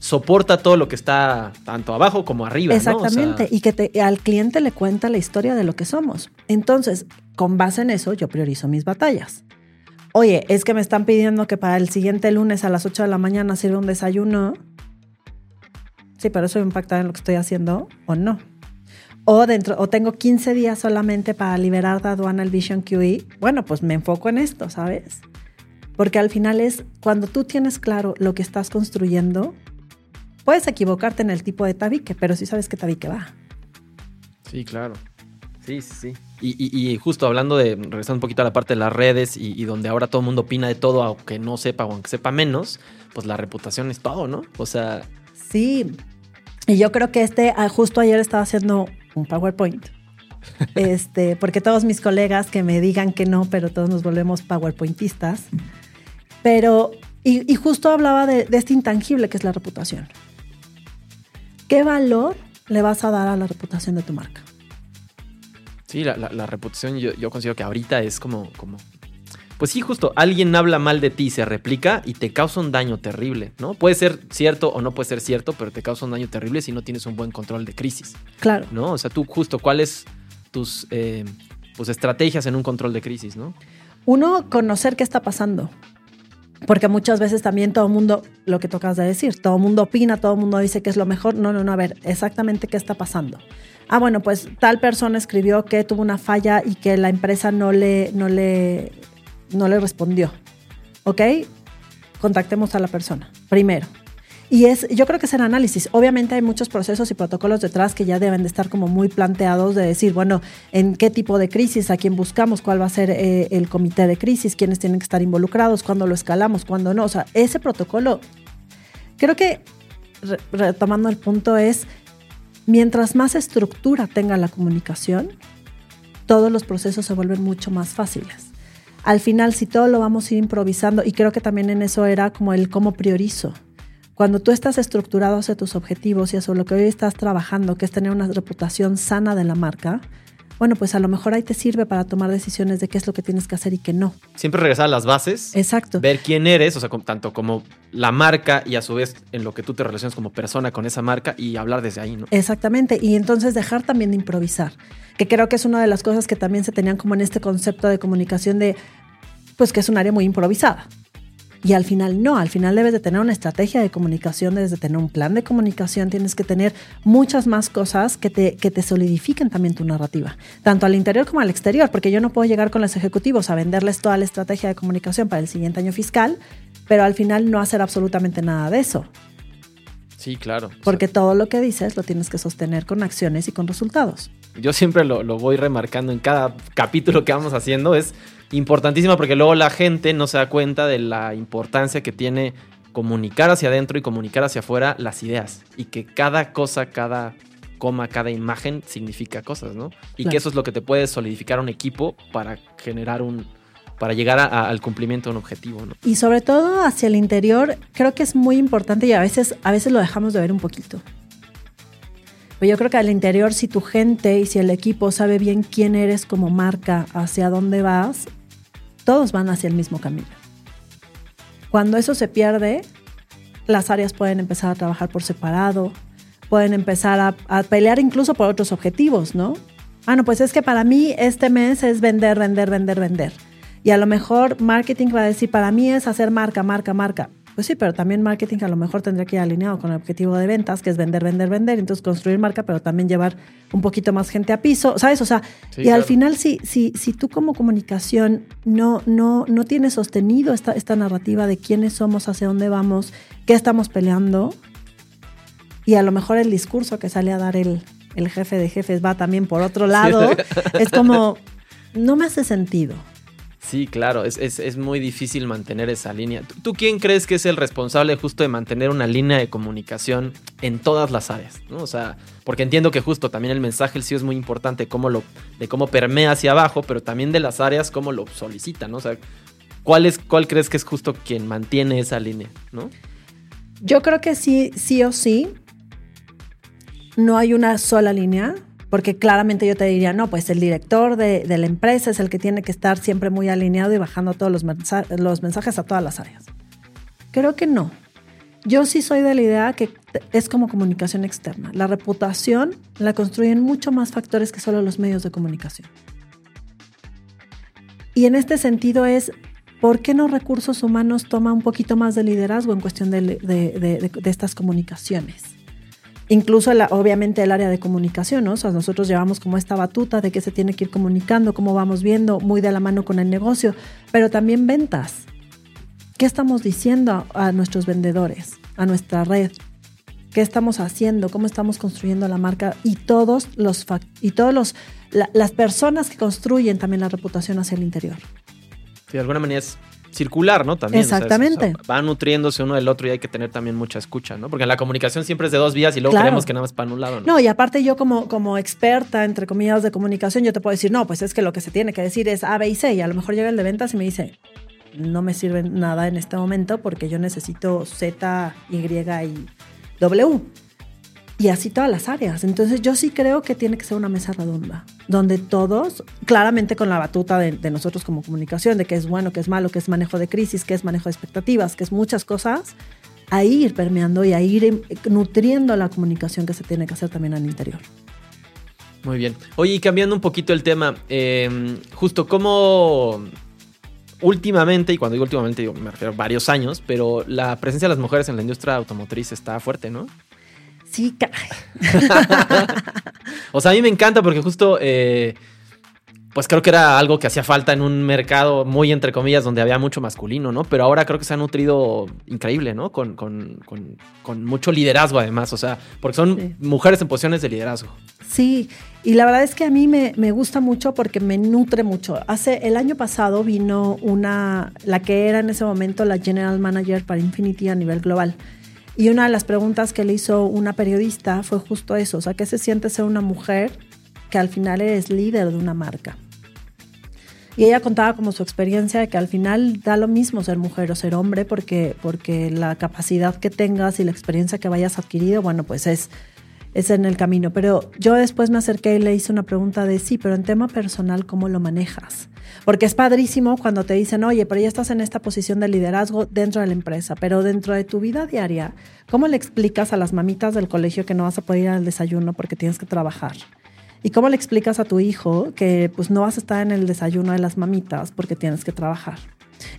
soporta todo lo que está tanto abajo como arriba. Exactamente, y que al cliente le cuenta la historia de lo que somos. Entonces, con base en eso, yo priorizo mis batallas. Oye, es que me están pidiendo que para el siguiente lunes a las 8 de la mañana sirva un desayuno. Sí, pero eso impacta en lo que estoy haciendo o no. O, dentro, o tengo 15 días solamente para liberar de aduana el Vision QE. Bueno, pues me enfoco en esto, ¿sabes? Porque al final es cuando tú tienes claro lo que estás construyendo, puedes equivocarte en el tipo de tabique, pero sí sabes qué tabique va. Sí, claro. Sí, sí, sí. Y, justo hablando de, regresando un poquito a la parte de las redes y, donde ahora todo el mundo opina de todo, aunque no sepa o aunque sepa menos, pues la reputación es todo, ¿no? O sea... Sí. Y yo creo que este, ah, justo ayer estaba haciendo un PowerPoint. Este, porque todos mis colegas que me digan que no, pero todos nos volvemos PowerPointistas. Pero, y, justo hablaba de, este intangible que es la reputación. ¿Qué valor le vas a dar a la reputación de tu marca? Sí, la, reputación yo, considero que ahorita es como, como, pues sí, justo, alguien habla mal de ti, se replica y te causa un daño terrible, ¿no? Puede ser cierto o no puede ser cierto, pero te causa un daño terrible si no tienes un buen control de crisis. Claro. ¿No? O sea, tú justo, ¿cuáles tus eh, pues, estrategias en un control de crisis, ¿no? Uno, conocer qué está pasando. Porque muchas veces también todo el mundo, lo que tocas de decir, todo el mundo opina, todo el mundo dice que es lo mejor. No, no, no, a ver, exactamente qué está pasando ah, bueno, pues tal persona escribió que tuvo una falla y que la empresa no le, no le, no le respondió. ¿Ok? Contactemos a la persona primero. Y es, yo creo que es el análisis. Obviamente hay muchos procesos y protocolos detrás que ya deben de estar como muy planteados de decir, bueno, en qué tipo de crisis, a quién buscamos, cuál va a ser eh, el comité de crisis, quiénes tienen que estar involucrados, cuándo lo escalamos, cuándo no. O sea, ese protocolo, creo que retomando el punto es Mientras más estructura tenga la comunicación, todos los procesos se vuelven mucho más fáciles. Al final, si todo lo vamos a ir improvisando, y creo que también en eso era como el cómo priorizo. Cuando tú estás estructurado hacia tus objetivos y hacia lo que hoy estás trabajando, que es tener una reputación sana de la marca, bueno, pues a lo mejor ahí te sirve para tomar decisiones de qué es lo que tienes que hacer y qué no. Siempre regresar a las bases. Exacto. Ver quién eres, o sea, tanto como la marca y a su vez en lo que tú te relacionas como persona con esa marca y hablar desde ahí, ¿no? Exactamente. Y entonces dejar también de improvisar, que creo que es una de las cosas que también se tenían como en este concepto de comunicación de, pues que es un área muy improvisada. Y al final no, al final debes de tener una estrategia de comunicación, debes de tener un plan de comunicación, tienes que tener muchas más cosas que te, que te solidifiquen también tu narrativa, tanto al interior como al exterior, porque yo no puedo llegar con los ejecutivos a venderles toda la estrategia de comunicación para el siguiente año fiscal, pero al final no hacer absolutamente nada de eso. Sí, claro. Porque todo lo que dices lo tienes que sostener con acciones y con resultados. Yo siempre lo, lo voy remarcando en cada capítulo que vamos haciendo, es importantísima porque luego la gente no se da cuenta de la importancia que tiene comunicar hacia adentro y comunicar hacia afuera las ideas y que cada cosa, cada coma, cada imagen significa cosas, ¿no? Y que eso es lo que te puede solidificar un equipo para generar un, para llegar al cumplimiento de un objetivo. ¿no? Y sobre todo hacia el interior, creo que es muy importante y a veces, a veces lo dejamos de ver un poquito. Pero yo creo que al interior, si tu gente y si el equipo sabe bien quién eres como marca, hacia dónde vas, todos van hacia el mismo camino. Cuando eso se pierde, las áreas pueden empezar a trabajar por separado, pueden empezar a, pelear incluso por otros objetivos, ¿no? Ah, no, pues es que para mí este mes es vender, vender, vender, vender. Y a lo mejor marketing va a decir, para mí es hacer marca, marca, marca. Pues sí, pero también marketing a lo mejor tendría que ir alineado con el objetivo de ventas, que es vender, vender, vender. Entonces construir marca, pero también llevar un poquito más gente a piso, ¿sabes? O sea, y al final si, si, si tú como comunicación no, no, no tienes sostenido esta, esta narrativa de quiénes somos, hacia dónde vamos, qué estamos peleando, y a lo mejor el discurso que sale a dar el, el jefe de jefes va también por otro lado, [laughs] es como, no me hace sentido. Sí, claro, es, muy difícil mantener esa línea. ¿Tú, quién crees que es el responsable justo de mantener una línea de comunicación en todas las áreas? ¿no? O sea, porque entiendo que justo también el mensaje el sí es muy importante cómo lo, de cómo permea hacia abajo, pero también de las áreas cómo lo solicita, ¿no? O sea, ¿cuál, es, cuál crees que es justo quien mantiene esa línea, ¿no? Yo creo que sí, sí o sí. No hay una sola línea porque claramente yo te diría, no, pues el director de, la empresa es el que tiene que estar siempre muy alineado y bajando todos los, los mensajes a todas las áreas. Creo que no. Yo sí soy de la idea que es como comunicación externa. La reputación la construyen mucho más factores que solo los medios de comunicación. Y en este sentido es, ¿por qué no recursos humanos toma un poquito más de liderazgo en cuestión de, de, de, estas comunicaciones? Incluso, obviamente, el área de comunicación, ¿no? O nosotros llevamos como esta batuta de que se tiene que ir comunicando, cómo vamos viendo, muy de la mano con el negocio, pero también ventas. ¿Qué estamos diciendo a nuestros vendedores, a nuestra red? ¿Qué estamos haciendo? ¿Cómo estamos construyendo la marca? Y todos los y todos los las personas que construyen también la reputación hacia el interior. de alguna manera es circular, ¿no? También. Exactamente. va nutriéndose uno del otro y hay que tener también mucha escucha, ¿no? Porque la comunicación siempre es de dos vías y luego queremos que nada más para un lado, ¿no? No, y aparte yo como, como experta, entre comillas, de comunicación, yo te puedo decir, no, pues es que lo que se tiene que decir es A, B y C. Y a lo mejor llega el de ventas y me dice, no me sirve nada en este momento porque yo necesito Z, Y y W y así todas las áreas. Entonces yo sí creo que tiene que ser una mesa redonda, donde todos, claramente con la batuta de, nosotros como comunicación, de qué es bueno, qué es malo, qué es manejo de crisis, qué es manejo de expectativas, que es muchas cosas, a ir permeando y a ir em, nutriendo la comunicación que se tiene que hacer también al interior. Muy bien. Oye, y cambiando un poquito el tema, em, justo cómo últimamente, y cuando digo últimamente digo, me refiero a varios años, pero la presencia de las mujeres en la industria automotriz está fuerte, ¿no? Sí, [laughs] o sea, a mí me encanta porque justo, eh, pues creo que era algo que hacía falta en un mercado muy, entre comillas, donde había mucho masculino, ¿no? Pero ahora creo que se ha nutrido increíble, ¿no? Con, mucho liderazgo además, o sea, porque son mujeres en posiciones de liderazgo. Sí, y la verdad es que a mí me, me, gusta mucho porque me nutre mucho. Hace el año pasado vino una, la que era en ese momento la General Manager para Infinity a nivel global. Y una de las preguntas que le hizo una periodista fue justo eso, o sea, ¿qué se siente ser una mujer que al final eres líder de una marca? Y ella contaba como su experiencia de que al final da lo mismo ser mujer o ser hombre porque, porque la capacidad que tengas y la experiencia que vayas adquirido, bueno, pues es es en el camino. Pero yo después me acerqué y le hice una pregunta de sí, pero en tema personal, ¿cómo lo manejas? Porque es padrísimo cuando te dicen, oye, pero ya estás en esta posición de liderazgo dentro de la empresa, pero dentro de tu vida diaria, ¿cómo le explicas a las mamitas del colegio que no vas a poder ir al desayuno porque tienes que trabajar? ¿Y cómo le explicas a tu hijo que pues no vas a estar en el desayuno de las mamitas porque tienes que trabajar?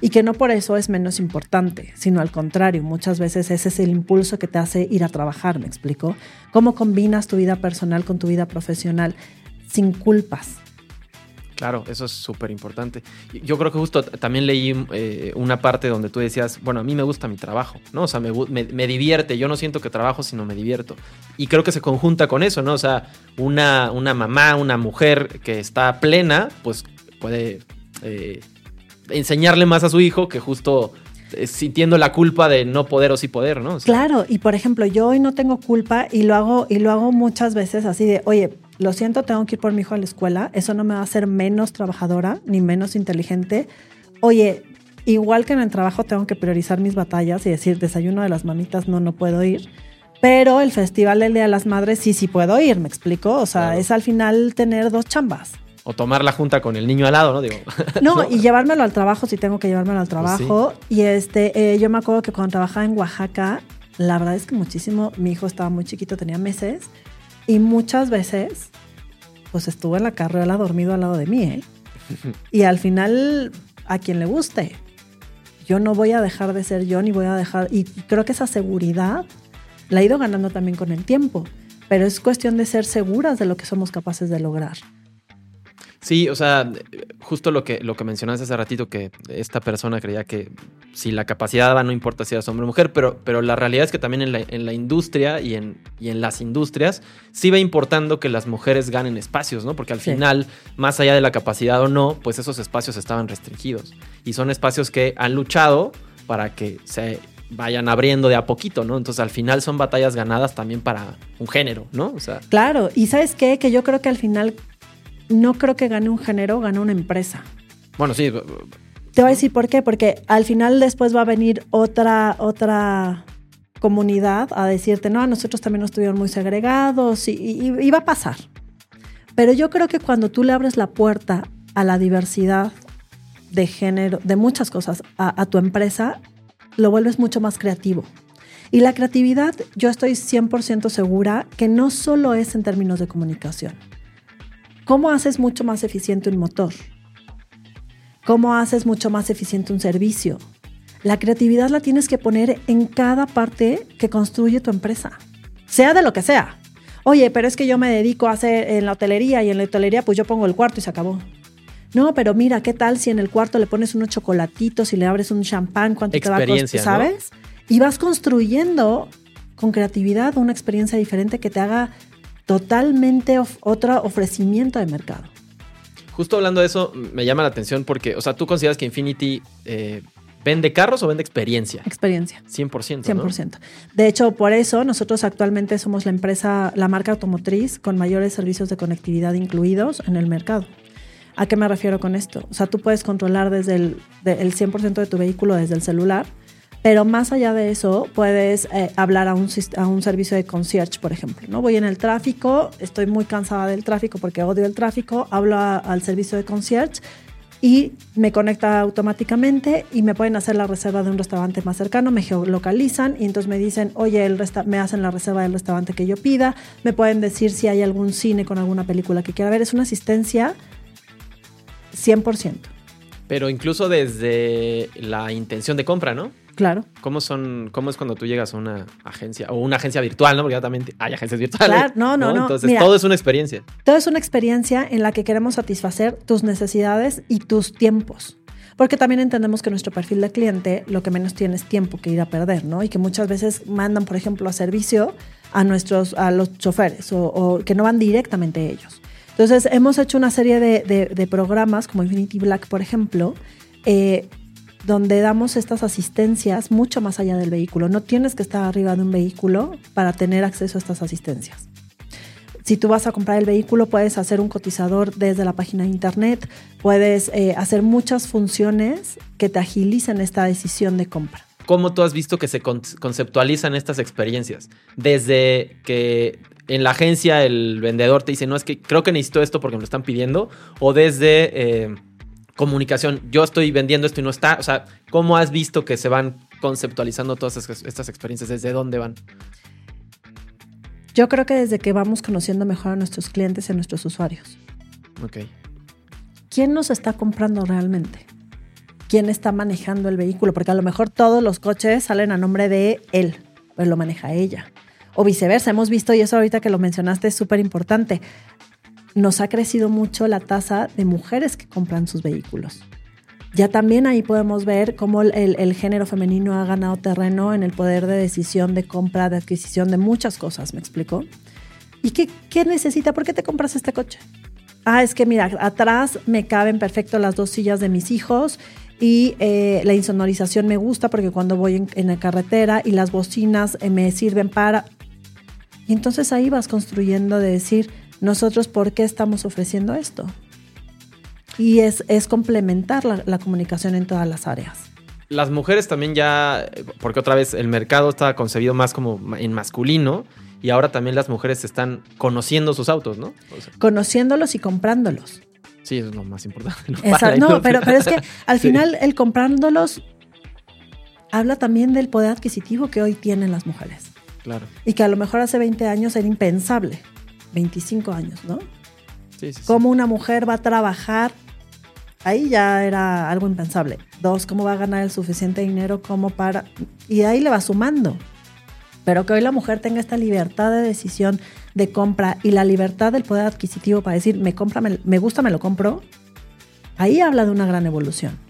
Y que no por eso es menos importante, sino al contrario, muchas veces ese es el impulso que te hace ir a trabajar, ¿me explico? ¿Cómo combinas tu vida personal con tu vida profesional sin culpas? Claro, eso es súper importante. Yo creo que justo también leí eh, una parte donde tú decías, bueno, a mí me gusta mi trabajo, ¿no? O sea, me, me, divierte, yo no siento que trabajo, sino me divierto. Y creo que se conjunta con eso, ¿no? O sea, una, una mamá, una mujer que está plena, pues puede eh, enseñarle más a su hijo que justo eh, sintiendo la culpa de no poder o sí poder, ¿no? claro, y por ejemplo, yo hoy no tengo culpa y lo hago y lo hago muchas veces así de, oye, lo siento, tengo que ir por mi hijo a la escuela, eso no me va a hacer menos trabajadora ni menos inteligente. Oye, igual que en el trabajo tengo que priorizar mis batallas y decir, desayuno de las mamitas, no, no puedo ir. Pero el Festival del Día de las Madres sí, sí puedo ir, ¿me explico? O sea, es al final tener dos chambas o tomar la junta con el niño al lado, ¿no? Digo, [laughs] [laughs] no, y llevármelo al trabajo si tengo que llevármelo al pues trabajo. Y este, eh, yo me acuerdo que cuando trabajaba en Oaxaca, la verdad es que muchísimo, mi hijo estaba muy chiquito, tenía meses, y muchas veces, pues estuvo en la carrera dormido al lado de mí, ¿eh? [laughs] Y al final, a quien le guste, yo no voy a dejar de ser yo, ni voy a dejar, y creo que esa seguridad la he ido ganando también con el tiempo, pero es cuestión de ser seguras de lo que somos capaces de lograr. Sí, o sea, justo lo que, lo que mencionaste hace ratito, que esta persona creía que si la capacidad va, no importa si eres hombre o mujer, pero, pero la realidad es que también en la, en la industria y en, y en, las industrias sí va importando que las mujeres ganen espacios, ¿no? Porque al final, más allá de la capacidad o no, pues esos espacios estaban restringidos. Y son espacios que han luchado para que se vayan abriendo de a poquito, ¿no? Entonces al final son batallas ganadas también para un género, ¿no? O sea, claro, y sabes qué, que yo creo que al final no creo que gane un género, gane una empresa. Bueno, sí. Te voy a decir por qué, porque al final después va a venir otra, otra comunidad a decirte, no, nosotros también nos estuvieron muy segregados y, va a pasar. Pero yo creo que cuando tú le abres la puerta a la diversidad de género, de muchas cosas, a, a tu empresa, lo vuelves mucho más creativo. Y la creatividad, yo estoy 100% segura que no solo es en términos de comunicación. ¿Cómo haces mucho más eficiente un motor? ¿Cómo haces mucho más eficiente un servicio? La creatividad la tienes que poner en cada parte que construye tu empresa, sea de lo que sea. Oye, pero es que yo me dedico a hacer en la hotelería y en la hotelería pues yo pongo el cuarto y se acabó. No, pero mira, ¿qué tal si en el cuarto le pones unos chocolatitos y le abres un champán? ¿Cuánto te va a costar? ¿Sabes? Y vas construyendo con creatividad una experiencia diferente que te haga totalmente otro ofrecimiento de mercado. Justo hablando de eso, me llama la atención porque, o sea, tú consideras que Infinity eh, ¿Vende carros o vende experiencia? Experiencia. 100%. 100%. De hecho, por eso nosotros actualmente somos la empresa, la marca automotriz con mayores servicios de conectividad incluidos en el mercado. ¿A qué me refiero con esto? O sea, tú puedes controlar desde el, 100% de tu vehículo desde el celular, pero más allá de eso, puedes eh, hablar a un, a un servicio de concierge, por ejemplo. ¿no? Voy en el tráfico, estoy muy cansada del tráfico porque odio el tráfico, hablo al servicio de concierge y me conecta automáticamente y me pueden hacer la reserva de un restaurante más cercano, me geolocalizan y entonces me dicen, oye, el me hacen la reserva del restaurante que yo pida, me pueden decir si hay algún cine con alguna película que quiera ver. Es una asistencia 100%. Pero incluso desde la intención de compra, ¿no? Claro. ¿Cómo son, cómo es cuando tú llegas a una agencia o una agencia virtual, ¿no? Porque ya también hay agencias virtuales. Claro, no, no, no. Entonces todo es una experiencia. Todo es una experiencia en la que queremos satisfacer tus necesidades y tus tiempos. Porque también entendemos que nuestro perfil de cliente lo que menos tiene es tiempo que ir a perder, ¿no? Y que muchas veces mandan, por ejemplo, a servicio a nuestros, a los choferes o, que no van directamente ellos. Entonces, hemos hecho una serie de, programas como Infinity Black, por ejemplo, eh, donde damos estas asistencias mucho más allá del vehículo. No tienes que estar arriba de un vehículo para tener acceso a estas asistencias. Si tú vas a comprar el vehículo, puedes hacer un cotizador desde la página de internet, puedes eh, hacer muchas funciones que te agilicen esta decisión de compra. ¿Cómo tú has visto que se conceptualizan estas experiencias? Desde que en la agencia el vendedor te dice, no, es que creo que necesito esto porque me lo están pidiendo, o desde... Eh, comunicación, yo estoy vendiendo esto y no está, o sea, ¿cómo has visto que se van conceptualizando todas estas experiencias? ¿Desde dónde van? Yo creo que desde que vamos conociendo mejor a nuestros clientes y a nuestros usuarios. Ok. ¿Quién nos está comprando realmente? ¿Quién está manejando el vehículo? Porque a lo mejor todos los coches salen a nombre de él, pero lo maneja ella. O viceversa, hemos visto, y eso ahorita que lo mencionaste es súper importante, nos ha crecido mucho la tasa de mujeres que compran sus vehículos. Ya también ahí podemos ver cómo el, género femenino ha ganado terreno en el poder de decisión, de compra, de adquisición de muchas cosas, ¿me explico? ¿Y qué, qué necesita? ¿Por qué te compras este coche? Ah, es que mira, atrás me caben perfecto las dos sillas de mis hijos y eh, la insonorización me gusta porque cuando voy en, la carretera y las bocinas eh, me sirven para... Y entonces ahí vas construyendo de decir, nosotros por qué estamos ofreciendo esto. Y es, es complementar la, comunicación en todas las áreas. Las mujeres también ya, porque otra vez el mercado está concebido más como en masculino y ahora también las mujeres están conociendo sus autos, ¿no? Conociéndolos y comprándolos. Sí, eso es lo más importante. No, pero, pero es que al [laughs] final el comprándolos habla también del poder adquisitivo que hoy tienen las mujeres. Claro. Y que a lo mejor hace 20 años era impensable. 25 años, ¿no? Sí, sí, Cómo una mujer va a trabajar, ahí ya era algo impensable. Dos, cómo va a ganar el suficiente dinero como para... Y ahí le va sumando. Pero que hoy la mujer tenga esta libertad de decisión de compra y la libertad del poder adquisitivo para decir, me, compra, me gusta, me lo compro, ahí habla de una gran evolución.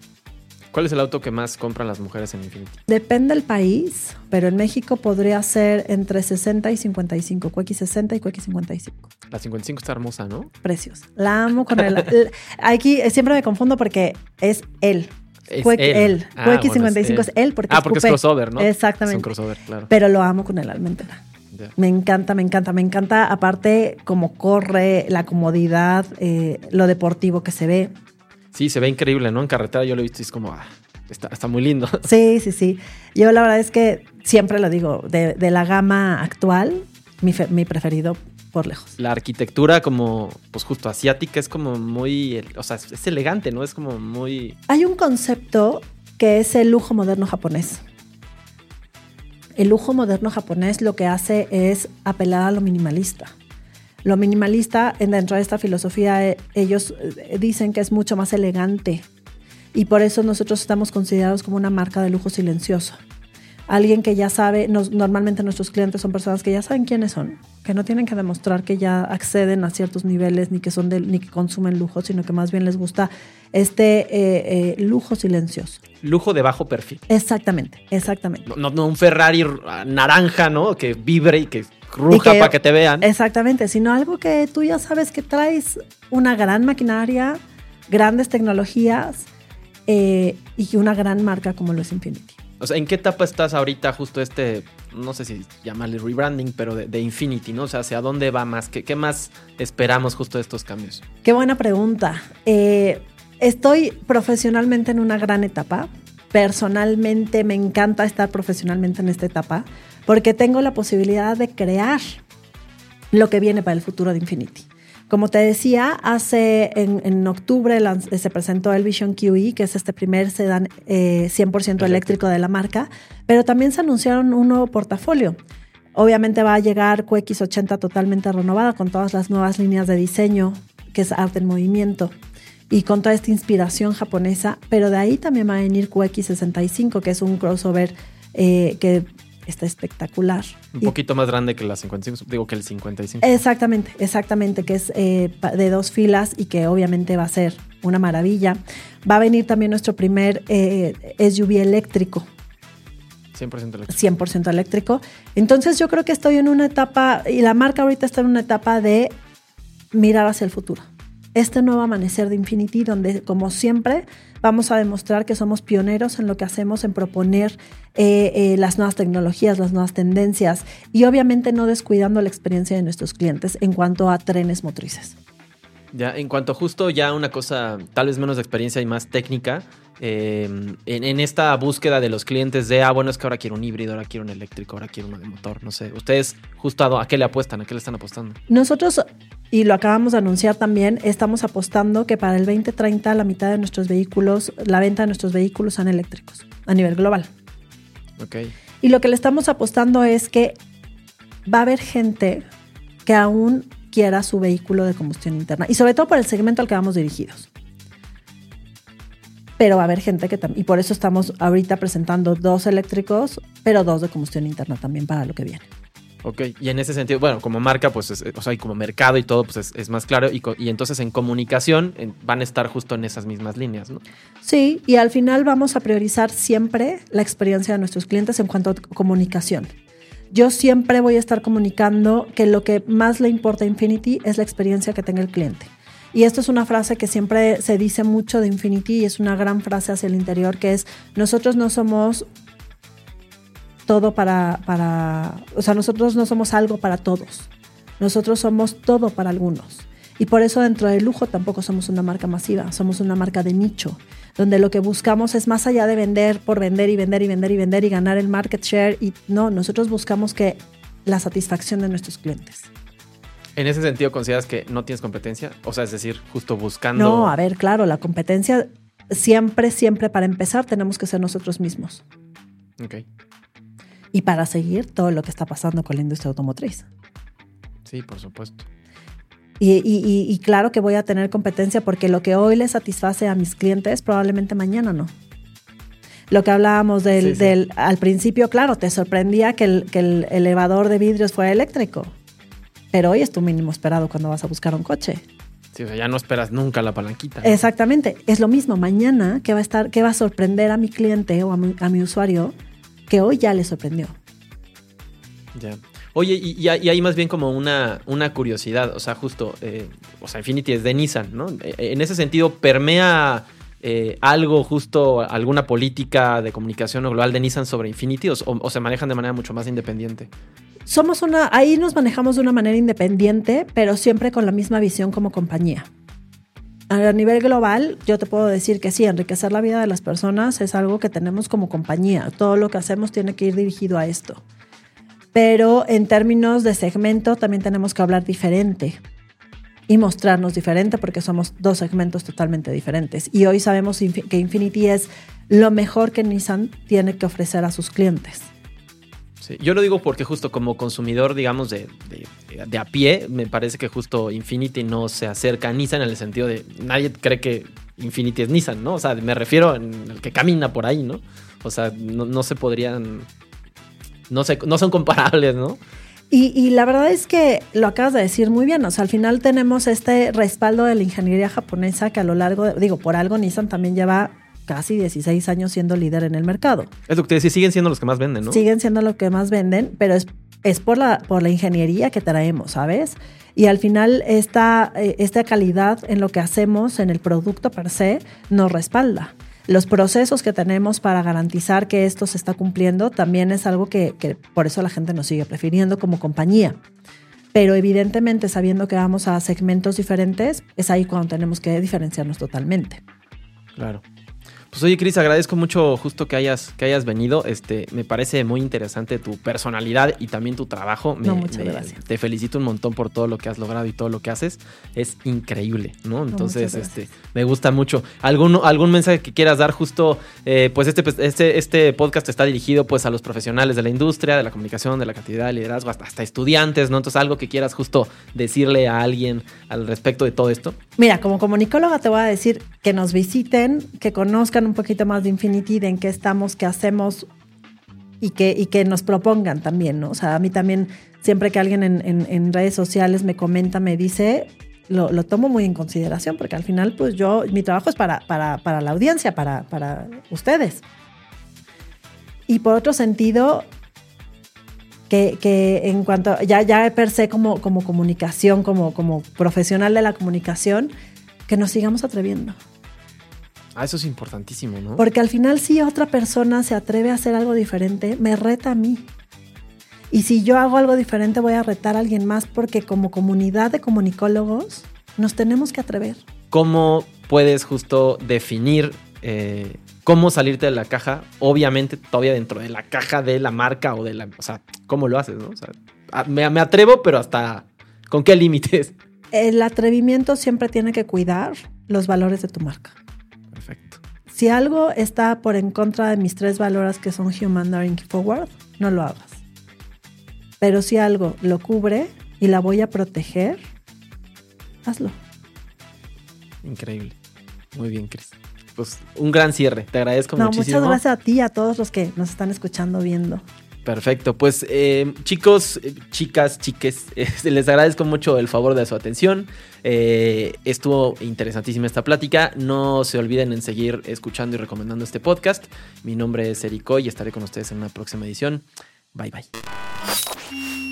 ¿Cuál es el auto que más compran las mujeres en Infinity? Depende del país, pero en México podría ser entre 60 y 55, Cuequi 60 y Cuequi 55. La 55 está hermosa, ¿no? Precios. La amo con el... aquí siempre me confundo porque es él. Es él. Ah, 55 es él. porque ah, porque es crossover, ¿no? Exactamente. Es un crossover, claro. Pero lo amo con el alma entera. Me encanta, me encanta, me encanta. Aparte, cómo corre, la comodidad, eh, lo deportivo que se ve. Sí, se ve increíble, ¿no? En carretera yo lo he visto y es como, ah, está, muy lindo. [laughs] Sí, sí, sí. Yo la verdad es que siempre lo digo, de, la gama actual, mi, mi, preferido por lejos. La arquitectura como, pues justo asiática, es como muy, o sea, es elegante, ¿no? Es como muy... Hay un concepto que es el lujo moderno japonés. El lujo moderno japonés lo que hace es apelar a lo minimalista. Lo minimalista, dentro de esta filosofía, eh, ellos eh, dicen que es mucho más elegante y por eso nosotros estamos considerados como una marca de lujo silencioso. Alguien que ya sabe, normalmente nuestros clientes son personas que ya saben quiénes son, que no tienen que demostrar que ya acceden a ciertos niveles ni que son ni que consumen lujo, sino que más bien les gusta este eh, lujo silencioso. Lujo de bajo perfil. Exactamente, exactamente. No, no un Ferrari naranja, ¿no? Que vibre y que ruja para que te vean. Exactamente, sino algo que tú ya sabes que traes una gran maquinaria, grandes tecnologías eh, y una gran marca como lo es Infinity. O sea, ¿en qué etapa estás ahorita justo este, no sé si llamarle rebranding, pero de, Infinity, ¿no? O sea, ¿hacia dónde va más? ¿Qué, más esperamos justo de estos cambios? Qué buena pregunta. Eh, estoy profesionalmente en una gran etapa. Personalmente me encanta estar profesionalmente en esta etapa porque tengo la posibilidad de crear lo que viene para el futuro de Infinity. Como te decía, hace en, octubre se presentó el Vision QE, que es este primer sedán 100% eh, eléctrico de la marca, pero también se anunciaron un nuevo portafolio. Obviamente va a llegar QX80 totalmente renovada con todas las nuevas líneas de diseño, que es arte en movimiento, y con toda esta inspiración japonesa, pero de ahí también va a venir QX65, que es un crossover eh, que está espectacular. Un poquito más grande que la 55, digo que el 55. Exactamente, exactamente, que es eh, de dos filas y que obviamente va a ser una maravilla. Va a venir también nuestro primer eh, SUV eléctrico. 100% eléctrico. 100% eléctrico. Entonces yo creo que estoy en una etapa, y la marca ahorita está en una etapa de mirar hacia el futuro este nuevo amanecer de Infinity, donde como siempre vamos a demostrar que somos pioneros en lo que hacemos, en proponer eh, eh, las nuevas tecnologías, las nuevas tendencias y obviamente no descuidando la experiencia de nuestros clientes en cuanto a trenes motrices. Ya, en cuanto justo ya una cosa tal vez menos de experiencia y más técnica, em, en, esta búsqueda de los clientes de, ah, bueno, es que ahora quiero un híbrido, ahora quiero un eléctrico, ahora quiero uno de motor, no sé. ¿Ustedes justo a, qué le apuestan? ¿A qué le están apostando? Nosotros, y lo acabamos de anunciar también, estamos apostando que para el 2030 la mitad de nuestros vehículos, la venta de nuestros vehículos sean eléctricos a nivel global. Ok. Y lo que le estamos apostando es que va a haber gente que aún quiera su vehículo de combustión interna y sobre todo por el segmento al que vamos dirigidos. Pero va a haber gente que también, y por eso estamos ahorita presentando dos eléctricos, pero dos de combustión interna también para lo que viene. Ok, y en ese sentido, bueno, como marca, pues, o sea, y como mercado y todo, pues es, más claro. Y, y, entonces en comunicación van a estar justo en esas mismas líneas, ¿no? Sí, y al final vamos a priorizar siempre la experiencia de nuestros clientes en cuanto a comunicación yo siempre voy a estar comunicando que lo que más le importa a Infinity es la experiencia que tenga el cliente. Y esto es una frase que siempre se dice mucho de Infinity y es una gran frase hacia el interior, que es, nosotros no somos todo para, para, o sea, nosotros no somos algo para todos, nosotros somos todo para algunos. Y por eso dentro del lujo tampoco somos una marca masiva, somos una marca de nicho, donde lo que buscamos es más allá de vender por vender y vender y vender y vender y ganar el market share. Y no, nosotros buscamos que la satisfacción de nuestros clientes. ¿En ese sentido consideras que no tienes competencia? O sea, es decir, justo buscando... No, a ver, claro, la competencia siempre, siempre para empezar tenemos que ser nosotros mismos. Ok. Y para seguir todo lo que está pasando con la industria automotriz. Sí, por supuesto. Y, claro que voy a tener competencia porque lo que hoy le satisface a mis clientes probablemente mañana no. Lo que hablábamos del, al principio, claro, te sorprendía que el, que el elevador de vidrios fuera eléctrico, pero hoy es tu mínimo esperado cuando vas a buscar un coche. Sí, o sea, ya no esperas nunca la palanquita. Exactamente, es lo mismo mañana que va a estar, que va a sorprender a mi cliente o a mi, a mi usuario que hoy ya le sorprendió. Ya. Oye, y, hay más bien como una, una curiosidad, o sea, justo, eh, o sea, Infinity es de Nissan, ¿no? Eh, en ese sentido, ¿permea eh, algo, justo alguna política de comunicación global de Nissan sobre Infinity o, se manejan de manera mucho más independiente? Somos una, ahí nos manejamos de una manera independiente, pero siempre con la misma visión como compañía. A nivel global, yo te puedo decir que sí, enriquecer la vida de las personas es algo que tenemos como compañía. Todo lo que hacemos tiene que ir dirigido a esto pero en términos de segmento también tenemos que hablar diferente y mostrarnos diferente porque somos dos segmentos totalmente diferentes. Y hoy sabemos que Infinity es lo mejor que Nissan tiene que ofrecer a sus clientes. Yo lo digo porque justo como consumidor, digamos, de, de, de, a pie, me parece que justo Infinity no se acerca a Nissan en el sentido de nadie cree que Infinity es Nissan, ¿no? O sea, me refiero en el que camina por ahí, ¿no? O sea, no, no se podrían, no, se, no son comparables, ¿no? Y, y, la verdad es que lo acabas de decir muy bien. O sea, al final tenemos este respaldo de la ingeniería japonesa que a lo largo, de, digo, por algo Nissan también lleva casi 16 años siendo líder en el mercado. Es lo que te decía, siguen siendo los que más venden, ¿no? Siguen siendo los que más venden, pero es, es por, la, por la ingeniería que traemos, ¿sabes? Y al final esta, esta calidad en lo que hacemos, en el producto per se, nos respalda los procesos que tenemos para garantizar que esto se está cumpliendo también es algo que, que, por eso la gente nos sigue prefiriendo como compañía. Pero evidentemente sabiendo que vamos a segmentos diferentes, es ahí cuando tenemos que diferenciarnos totalmente. Claro. Pues oye, Cris, agradezco mucho justo que hayas, que hayas venido. Este, me parece muy interesante tu personalidad y también tu trabajo. Me, no, muchas me, gracias. Te felicito un montón por todo lo que has logrado y todo lo que haces. Es increíble, ¿no? Entonces, no, este, me gusta mucho. ¿Algún, algún mensaje que quieras dar justo? Eh, pues este, este, este podcast está dirigido pues a los profesionales de la industria, de la comunicación, de la cantidad de liderazgo, hasta, hasta estudiantes, ¿no? Entonces, algo que quieras justo decirle a alguien al respecto de todo esto. Mira, como comunicóloga te voy a decir que nos visiten, que conozcan un poquito más de Infinity, de en qué estamos, qué hacemos y que, y que nos propongan también, ¿no? O sea, a mí también, siempre que alguien en, en, en redes sociales me comenta, me dice, lo, lo, tomo muy en consideración, porque al final, pues yo, mi trabajo es para, para, para la audiencia, para, para ustedes. Y por otro sentido, que, que, en cuanto, ya, ya per se como, como comunicación, como, como profesional de la comunicación, que nos sigamos atreviendo. Ah, eso es importantísimo, ¿no? Porque al final si otra persona se atreve a hacer algo diferente, me reta a mí. Y si yo hago algo diferente, voy a retar a alguien más porque como comunidad de comunicólogos nos tenemos que atrever. ¿Cómo puedes justo definir eh, cómo salirte de la caja? Obviamente todavía dentro de la caja de la marca o de la... O sea, ¿cómo lo haces? ¿no? O sea, me, me atrevo, pero hasta... ¿Con qué límites? El atrevimiento siempre tiene que cuidar los valores de tu marca. Si algo está por en contra de mis tres valores que son Human Daring Forward, no lo hagas. Pero si algo lo cubre y la voy a proteger, hazlo. Increíble. Muy bien, Cris. Pues un gran cierre. Te agradezco no, muchísimo. Muchas gracias a ti y a todos los que nos están escuchando, viendo. Perfecto, pues eh, chicos, chicas, chiques, [laughs] eh, les agradezco mucho el favor de su atención. Eh, estuvo interesantísima esta plática. No se olviden en seguir escuchando y recomendando este podcast. Mi nombre es Erico y estaré con ustedes en una próxima edición. Bye bye.